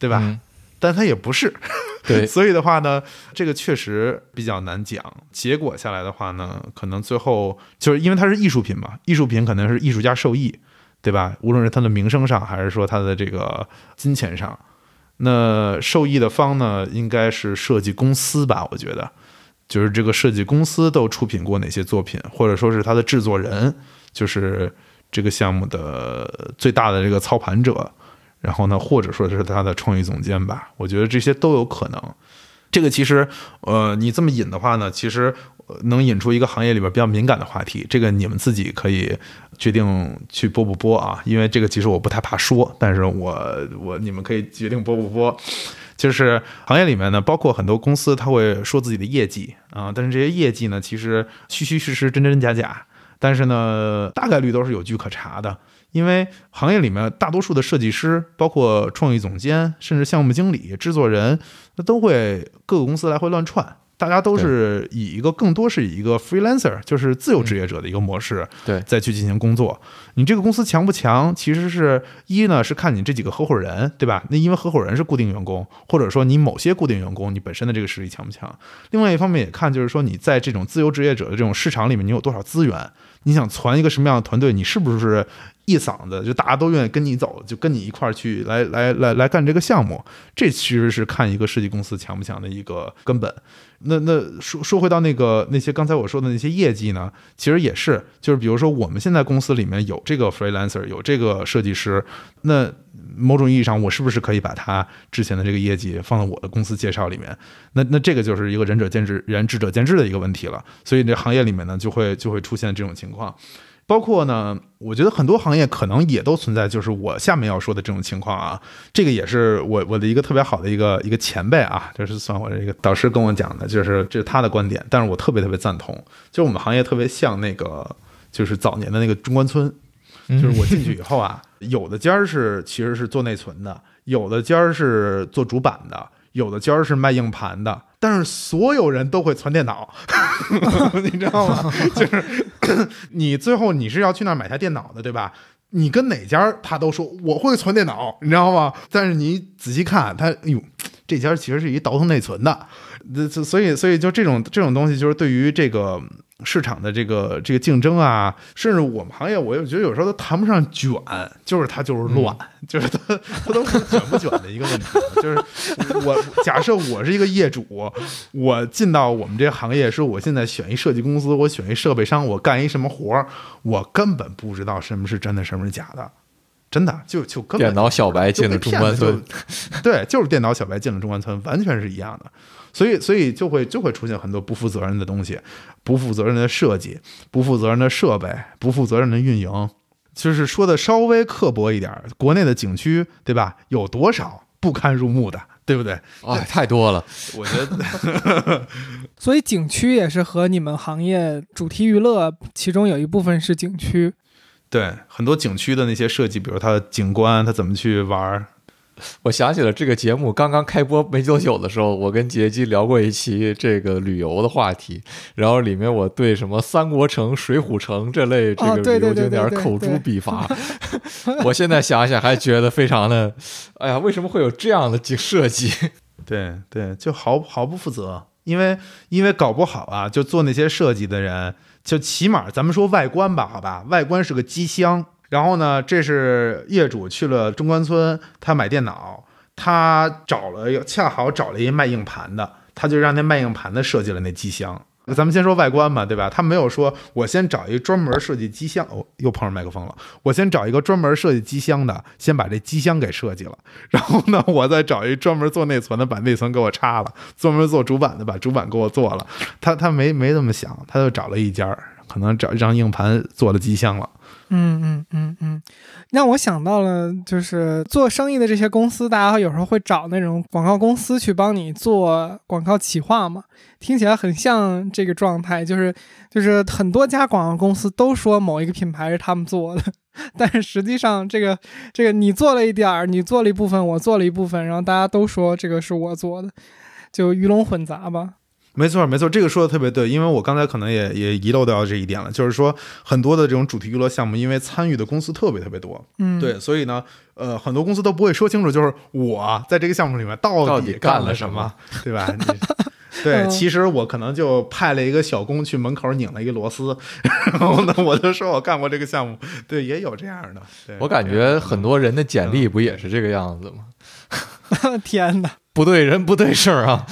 Speaker 1: 对吧？但它也不是。
Speaker 3: 对
Speaker 1: 所以的话呢，这个确实比较难讲。结果下来的话呢，可能最后就是因为它是艺术品嘛，艺术品可能是艺术家受益，对吧？无论是他的名声上，还是说他的这个金钱上，那受益的方呢，应该是设计公司吧？我觉得，就是这个设计公司都出品过哪些作品，或者说是他的制作人，就是这个项目的最大的这个操盘者。然后呢，或者说是他的创意总监吧，我觉得这些都有可能。这个其实，呃，你这么引的话呢，其实能引出一个行业里边比较敏感的话题。这个你们自己可以决定去播不播啊，因为这个其实我不太怕说，但是我我你们可以决定播不播。就是行业里面呢，包括很多公司，他会说自己的业绩啊，但是这些业绩呢，其实虚虚实实、真真假假，但是呢，大概率都是有据可查的。因为行业里面大多数的设计师，包括创意总监，甚至项目经理、制作人，那都会各个公司来回乱串。大家都是以一个更多是以一个 freelancer，就是自由职业者的一个模式，
Speaker 3: 对
Speaker 1: 再去进行工作。你这个公司强不强，其实是一呢是看你这几个合伙人，对吧？那因为合伙人是固定员工，或者说你某些固定员工，你本身的这个实力强不强。另外一方面也看就是说你在这种自由职业者的这种市场里面，你有多少资源。你想攒一个什么样的团队？你是不是一嗓子就大家都愿意跟你走，就跟你一块儿去来来来来干这个项目？这其实是看一个设计公司强不强的一个根本。那那说说回到那个那些刚才我说的那些业绩呢，其实也是，就是比如说我们现在公司里面有这个 freelancer，有这个设计师，那某种意义上我是不是可以把他之前的这个业绩放到我的公司介绍里面？那那这个就是一个仁者见智，仁智者见智的一个问题了。所以这行业里面呢，就会就会出现这种情况。包括呢，我觉得很多行业可能也都存在，就是我下面要说的这种情况啊。这个也是我我的一个特别好的一个一个前辈啊，就是算我这个导师跟我讲的，就是这是他的观点，但是我特别特别赞同。就我们行业特别像那个，就是早年的那个中关村，就是我进去 以后啊，有的家儿是其实是做内存的，有的家儿是做主板的，有的家儿是卖硬盘的，但是所有人都会存电脑，你知道吗？就是 你最后你是要去那儿买台电脑的，对吧？你跟哪家他都说我会存电脑，你知道吗？但是你仔细看他，哎呦，这家其实是一倒腾内存的，这这所以所以就这种这种东西，就是对于这个市场的这个这个竞争啊，甚至我们行业，我又觉得有时候都谈不上卷，就是它就是乱，就是它它都是卷不卷的一个问题。就是我假设我是一个业主，我进到我们这个行业，说我现在选一设计公司，我选一设备商，我干一什么活儿，我根本不知道什么是真的，什么是假的。真的就就根本
Speaker 3: 电脑小白进了中关村，
Speaker 1: 对，就是电脑小白进了中关村，完全是一样的。所以，所以就会就会出现很多不负责任的东西，不负责任的设计，不负责任的设备，不负责任的运营。就是说的稍微刻薄一点，国内的景区，对吧？有多少不堪入目的，对不对？
Speaker 3: 哎，太多了。
Speaker 1: 我觉得，
Speaker 2: 所以景区也是和你们行业主题娱乐，其中有一部分是景区。
Speaker 1: 对很多景区的那些设计，比如它的景观，它怎么去玩儿。
Speaker 3: 我想起了这个节目刚刚开播没多久的时候，我跟杰基聊过一期这个旅游的话题，然后里面我对什么三国城、水浒城这类这
Speaker 2: 哦
Speaker 3: 个旅游景点口诛笔伐。我现在想想还觉得非常的，哎呀，为什么会有这样的设计？
Speaker 1: 对对，就毫毫不负责，因为因为搞不好啊，就做那些设计的人，就起码咱们说外观吧，好吧，外观是个机箱，然后呢，这是业主去了中关村，他买电脑，他找了恰好找了一卖硬盘的，他就让那卖硬盘的设计了那机箱。咱们先说外观嘛，对吧？他没有说我先找一个专门设计机箱，哦，又碰上麦克风了。我先找一个专门设计机箱的，先把这机箱给设计了，然后呢，我再找一专门做内存的，把内存给我插了；专门做主板的，把主板给我做了。他他没没这么想，他就找了一家可能找一张硬盘做的机箱了。
Speaker 2: 嗯嗯嗯嗯，让我想到了，就是做生意的这些公司，大家有时候会找那种广告公司去帮你做广告企划嘛，听起来很像这个状态，就是就是很多家广告公司都说某一个品牌是他们做的，但是实际上这个这个你做了一点儿，你做了一部分，我做了一部分，然后大家都说这个是我做的，就鱼龙混杂吧。
Speaker 1: 没错，没错，这个说的特别对，因为我刚才可能也也遗漏掉这一点了，就是说很多的这种主题娱乐项目，因为参与的公司特别特别多，
Speaker 2: 嗯，
Speaker 1: 对，所以呢，呃，很多公司都不会说清楚，就是我在这个项目里面到底干了什么，对吧？对，其实我可能就派了一个小工去门口拧了一个螺丝，然后呢，我就说我干过这个项目，对，也有这样的。
Speaker 3: 我感觉很多人的简历不也是这个样子吗？
Speaker 2: 天哪！
Speaker 3: 不对人不对事儿啊。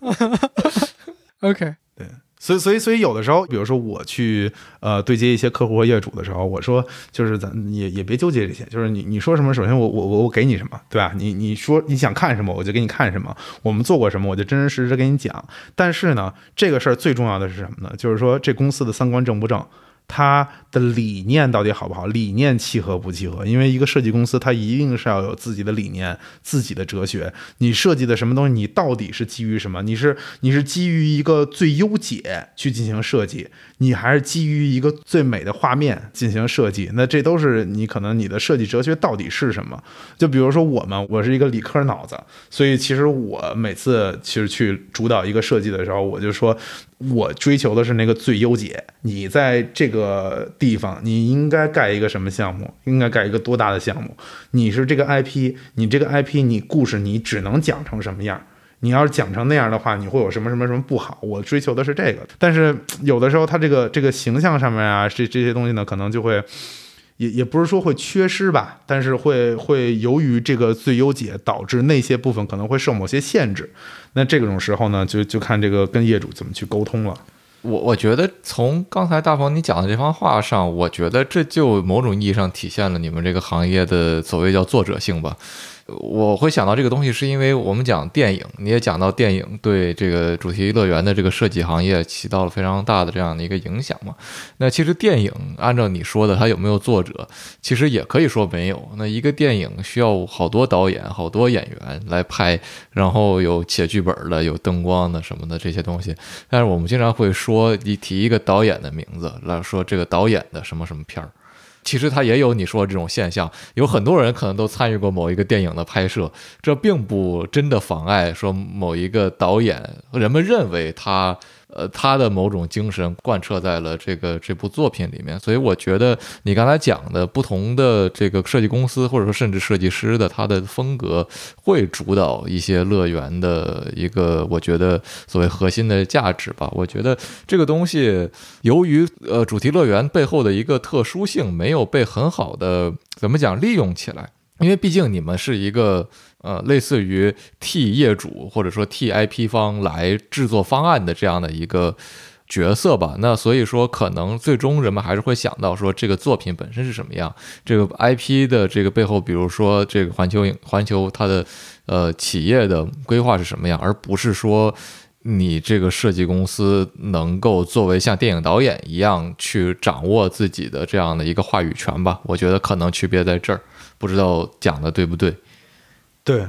Speaker 2: OK，
Speaker 1: 对，所以所以所以有的时候，比如说我去呃对接一些客户和业主的时候，我说就是咱也也别纠结这些，就是你你说什么，首先我我我我给你什么，对吧？你你说你想看什么，我就给你看什么。我们做过什么，我就真真实实给你讲。但是呢，这个事儿最重要的是什么呢？就是说这公司的三观正不正。它的理念到底好不好？理念契合不契合？因为一个设计公司，它一定是要有自己的理念、自己的哲学。你设计的什么东西，你到底是基于什么？你是你是基于一个最优解去进行设计，你还是基于一个最美的画面进行设计？那这都是你可能你的设计哲学到底是什么？就比如说我们，我是一个理科脑子，所以其实我每次其实去主导一个设计的时候，我就说。我追求的是那个最优解。你在这个地方，你应该盖一个什么项目？应该盖一个多大的项目？你是这个 IP，你这个 IP，你故事你只能讲成什么样？你要是讲成那样的话，你会有什么什么什么不好？我追求的是这个。但是有的时候，他这个这个形象上面啊，这这些东西呢，可能就会。也也不是说会缺失吧，但是会会由于这个最优解导致那些部分可能会受某些限制，那这种时候呢，就就看这个跟业主怎么去沟通了。
Speaker 3: 我我觉得从刚才大鹏你讲的这番话上，我觉得这就某种意义上体现了你们这个行业的所谓叫作者性吧。我会想到这个东西，是因为我们讲电影，你也讲到电影对这个主题乐园的这个设计行业起到了非常大的这样的一个影响嘛。那其实电影按照你说的，它有没有作者，其实也可以说没有。那一个电影需要好多导演、好多演员来拍，然后有写剧本的、有灯光的什么的这些东西。但是我们经常会说，你提一个导演的名字来说，这个导演的什么什么片儿。其实他也有你说的这种现象，有很多人可能都参与过某一个电影的拍摄，这并不真的妨碍说某一个导演，人们认为他。呃，他的某种精神贯彻在了这个这部作品里面，所以我觉得你刚才讲的不同的这个设计公司，或者说甚至设计师的他的风格，会主导一些乐园的一个我觉得所谓核心的价值吧。我觉得这个东西由于呃主题乐园背后的一个特殊性，没有被很好的怎么讲利用起来，因为毕竟你们是一个。呃，类似于替业主或者说替 IP 方来制作方案的这样的一个角色吧。那所以说，可能最终人们还是会想到说，这个作品本身是什么样，这个 IP 的这个背后，比如说这个环球影环球它的呃企业的规划是什么样，而不是说你这个设计公司能够作为像电影导演一样去掌握自己的这样的一个话语权吧。我觉得可能区别在这儿，不知道讲的对不对。
Speaker 1: 对，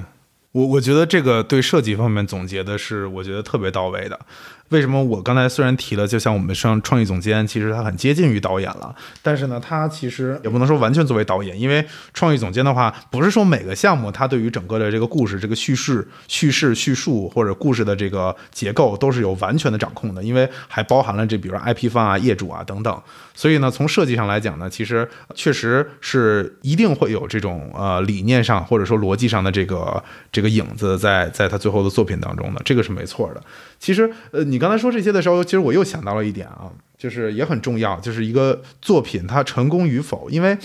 Speaker 1: 我我觉得这个对设计方面总结的是，我觉得特别到位的。为什么我刚才虽然提了，就像我们上创意总监，其实他很接近于导演了，但是呢，他其实也不能说完全作为导演，因为创意总监的话，不是说每个项目他对于整个的这个故事、这个叙事、叙事叙述或者故事的这个结构都是有完全的掌控的，因为还包含了这比如 IP 方啊、业主啊等等。所以呢，从设计上来讲呢，其实确实是一定会有这种呃理念上或者说逻辑上的这个这个影子在在他最后的作品当中的，这个是没错的。其实，呃，你刚才说这些的时候，其实我又想到了一点啊，就是也很重要，就是一个作品它成功与否，因为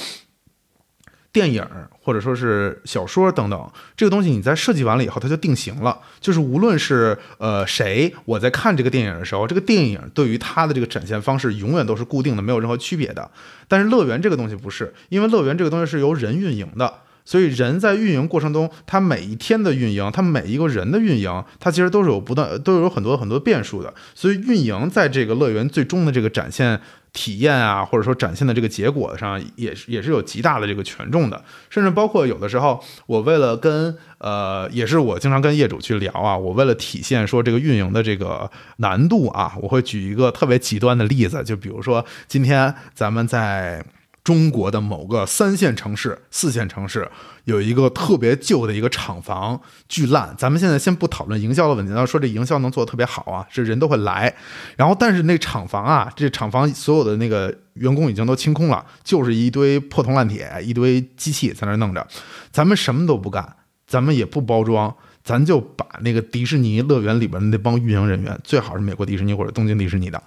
Speaker 1: 电影或者说是小说等等这个东西，你在设计完了以后，它就定型了。就是无论是呃谁，我在看这个电影的时候，这个电影对于它的这个展现方式永远都是固定的，没有任何区别的。但是乐园这个东西不是，因为乐园这个东西是由人运营的。所以人在运营过程中，他每一天的运营，他每一个人的运营，他其实都是有不断，都有很多很多变数的。所以运营在这个乐园最终的这个展现体验啊，或者说展现的这个结果上，也是也是有极大的这个权重的。甚至包括有的时候，我为了跟呃，也是我经常跟业主去聊啊，我为了体现说这个运营的这个难度啊，我会举一个特别极端的例子，就比如说今天咱们在。中国的某个三线城市、四线城市有一个特别旧的一个厂房，巨烂。咱们现在先不讨论营销的问题，要说这营销能做的特别好啊，这人都会来。然后，但是那厂房啊，这厂房所有的那个员工已经都清空了，就是一堆破铜烂铁，一堆机器在那弄着。咱们什么都不干，咱们也不包装。咱就把那个迪士尼乐园里边的那帮运营人员，最好是美国迪士尼或者东京迪士尼的，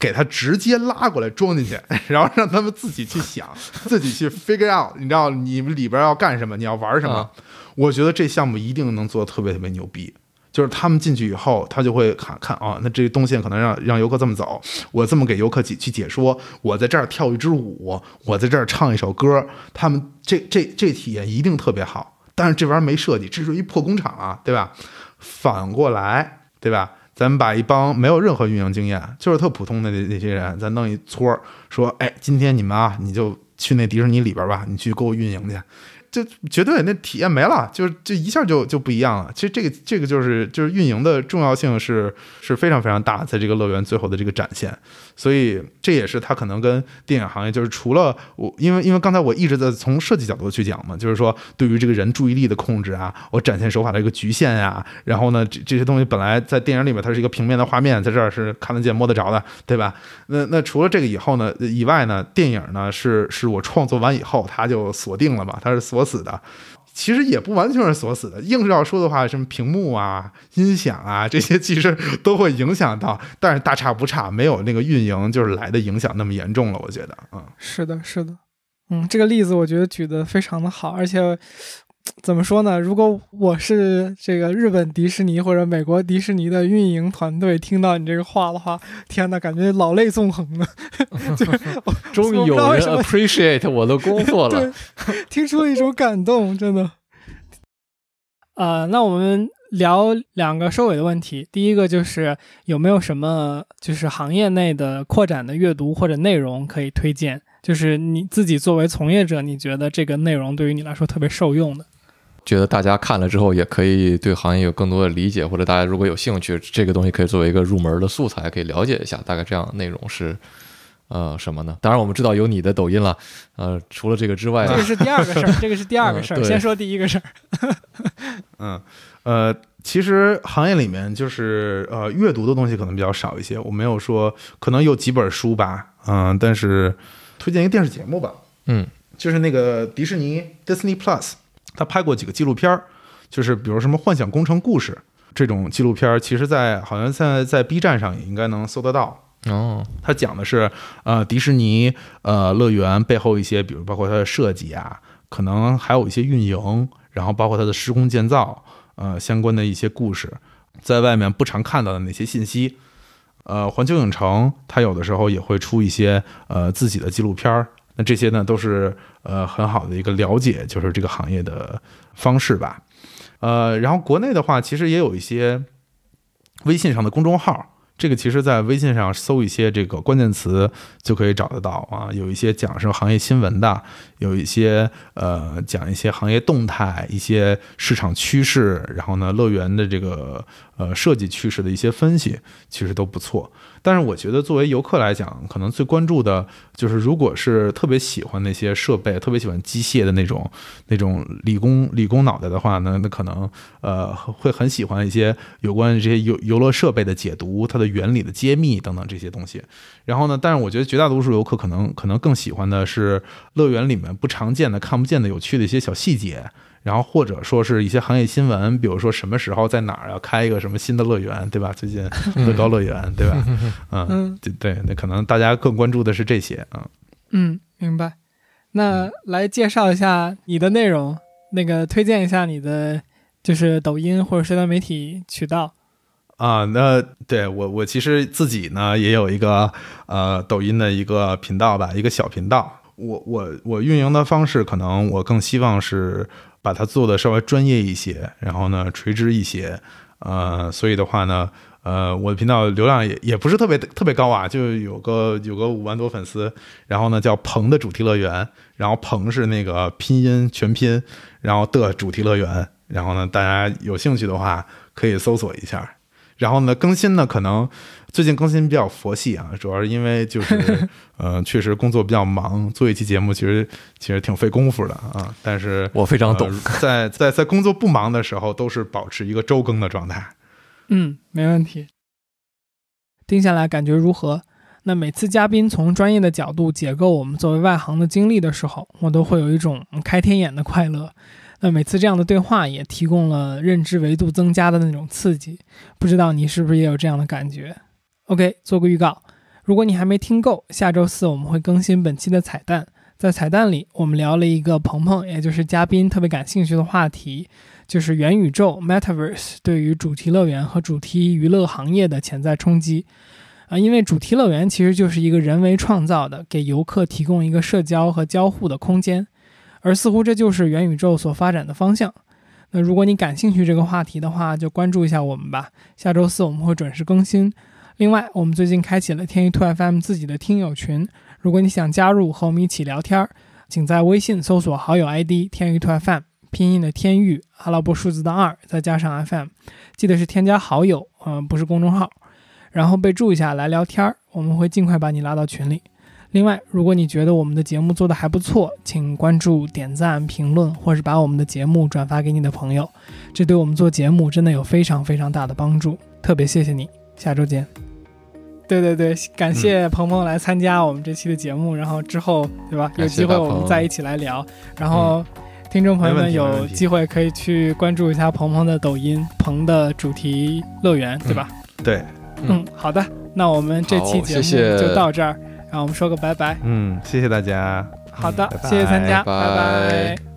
Speaker 1: 给他直接拉过来装进去，然后让他们自己去想，自己去 figure out，你知道你们里边要干什么，你要玩什么。我觉得这项目一定能做的特别特别牛逼。就是他们进去以后，他就会看看啊，那这东西可能让让游客这么走，我这么给游客解去解说，我在这儿跳一支舞，我在这儿唱一首歌，他们这这这体验一定特别好。但是这玩意儿没设计，这是一破工厂啊，对吧？反过来，对吧？咱们把一帮没有任何运营经验，就是特普通的那那些人，咱弄一撮儿，说，哎，今天你们啊，你就去那迪士尼里边吧，你去给我运营去。就绝对那体验没了，就是就一下就就不一样了。其实这个这个就是就是运营的重要性是是非常非常大，在这个乐园最后的这个展现。所以这也是它可能跟电影行业就是除了我，因为因为刚才我一直在从设计角度去讲嘛，就是说对于这个人注意力的控制啊，我展现手法的一个局限呀，然后呢这这些东西本来在电影里面它是一个平面的画面，在这儿是看得见摸得着的，对吧？那那除了这个以后呢以外呢，电影呢是是我创作完以后它就锁定了嘛，它是锁。锁死的，其实也不完全是锁死的。硬是要说的话，什么屏幕啊、音响啊 这些，其实都会影响到。但是大差不差，没有那个运营就是来的影响那么严重了。我觉得，嗯，
Speaker 2: 是的，是的，嗯，这个例子我觉得举得非常的好，而且。怎么说呢？如果我是这个日本迪士尼或者美国迪士尼的运营团队，听到你这个话的话，天哪，感觉老泪纵横呢。
Speaker 3: 终于有人 appreciate 我的工作了，
Speaker 2: 听出了一种感动，真的。呃，那我们聊两个收尾的问题。第一个就是有没有什么就是行业内的扩展的阅读或者内容可以推荐？就是你自己作为从业者，你觉得这个内容对于你来说特别受用的？
Speaker 3: 觉得大家看了之后也可以对行业有更多的理解，或者大家如果有兴趣，这个东西可以作为一个入门的素材，可以了解一下。大概这样内容是呃什么呢？当然我们知道有你的抖音了，呃，除了这个之外，
Speaker 2: 这个是第二个事儿，这个是第二个事儿。先说第一个事儿。
Speaker 1: 嗯呃，其实行业里面就是呃阅读的东西可能比较少一些，我没有说可能有几本书吧，嗯，但是推荐一个电视节目吧，
Speaker 3: 嗯，
Speaker 1: 就是那个迪士尼 Disney Plus。他拍过几个纪录片儿，就是比如什么《幻想工程故事》这种纪录片儿，其实，在好像现在在 B 站上也应该能搜得到。
Speaker 3: 哦，
Speaker 1: 他讲的是呃迪士尼呃乐园背后一些，比如包括它的设计啊，可能还有一些运营，然后包括它的施工建造呃相关的一些故事，在外面不常看到的那些信息。呃，环球影城它有的时候也会出一些呃自己的纪录片儿。那这些呢，都是呃很好的一个了解，就是这个行业的方式吧。呃，然后国内的话，其实也有一些微信上的公众号。这个其实，在微信上搜一些这个关键词就可以找得到啊，有一些讲什么行业新闻的，有一些呃讲一些行业动态、一些市场趋势，然后呢，乐园的这个呃设计趋势的一些分析，其实都不错。但是我觉得，作为游客来讲，可能最关注的就是，如果是特别喜欢那些设备、特别喜欢机械的那种、那种理工理工脑袋的话呢，那可能呃会很喜欢一些有关这些游游乐设备的解读、它的原理的揭秘等等这些东西。然后呢，但是我觉得绝大多数游客可能可能更喜欢的是乐园里面不常见的、看不见的、有趣的一些小细节。然后或者说是一些行业新闻，比如说什么时候在哪儿要开一个什么新的乐园，对吧？最近乐高乐园，对吧？嗯，对对，那可能大家更关注的是这些啊。
Speaker 2: 嗯，明白。那来介绍一下你的内容，那个推荐一下你的就是抖音或者社交媒体渠道
Speaker 1: 啊。那对我我其实自己呢也有一个呃抖音的一个频道吧，一个小频道。我我我运营的方式，可能我更希望是把它做的稍微专业一些，然后呢垂直一些，呃，所以的话呢，呃，我的频道流量也也不是特别特别高啊，就有个有个五万多粉丝，然后呢叫鹏的主题乐园，然后鹏是那个拼音全拼，然后的主题乐园，然后呢大家有兴趣的话可以搜索一下。然后呢，更新呢，可能最近更新比较佛系啊，主要是因为就是，呃，确实工作比较忙，做一期节目其实其实挺费功夫的啊。但是
Speaker 3: 我非常懂，
Speaker 1: 在在在工作不忙的时候，都是保持一个周更的状态。
Speaker 2: 嗯，没问题。听下来感觉如何？那每次嘉宾从专业的角度解构我们作为外行的经历的时候，我都会有一种开天眼的快乐。那每次这样的对话也提供了认知维度增加的那种刺激，不知道你是不是也有这样的感觉？OK，做个预告，如果你还没听够，下周四我们会更新本期的彩蛋，在彩蛋里我们聊了一个鹏鹏，也就是嘉宾特别感兴趣的话题，就是元宇宙 （Metaverse） 对于主题乐园和主题娱乐行业的潜在冲击。啊，因为主题乐园其实就是一个人为创造的，给游客提供一个社交和交互的空间。而似乎这就是元宇宙所发展的方向。那如果你感兴趣这个话题的话，就关注一下我们吧。下周四我们会准时更新。另外，我们最近开启了天娱兔 FM 自己的听友群，如果你想加入和我们一起聊天，请在微信搜索好友 ID“ 天娱兔 FM”，拼音的天域，阿拉伯数字的二，再加上 FM，记得是添加好友，嗯，不是公众号，然后备注一下来聊天，我们会尽快把你拉到群里。另外，如果你觉得我们的节目做得还不错，请关注、点赞、评论，或是把我们的节目转发给你的朋友，这对我们做节目真的有非常非常大的帮助。特别谢谢你，下周见。对对对，感谢鹏鹏来参加我们这期的节目，然后之后对吧？有机会我们再一起来聊。然后，听众朋友们有机会可以去关注一下鹏鹏的抖音“鹏的主题乐园”，对吧？
Speaker 1: 对，
Speaker 2: 嗯，好的，那我们这期节目就到这儿。让我们说个拜拜。
Speaker 1: 嗯，谢谢大家。
Speaker 2: 好的，谢谢参加，拜拜。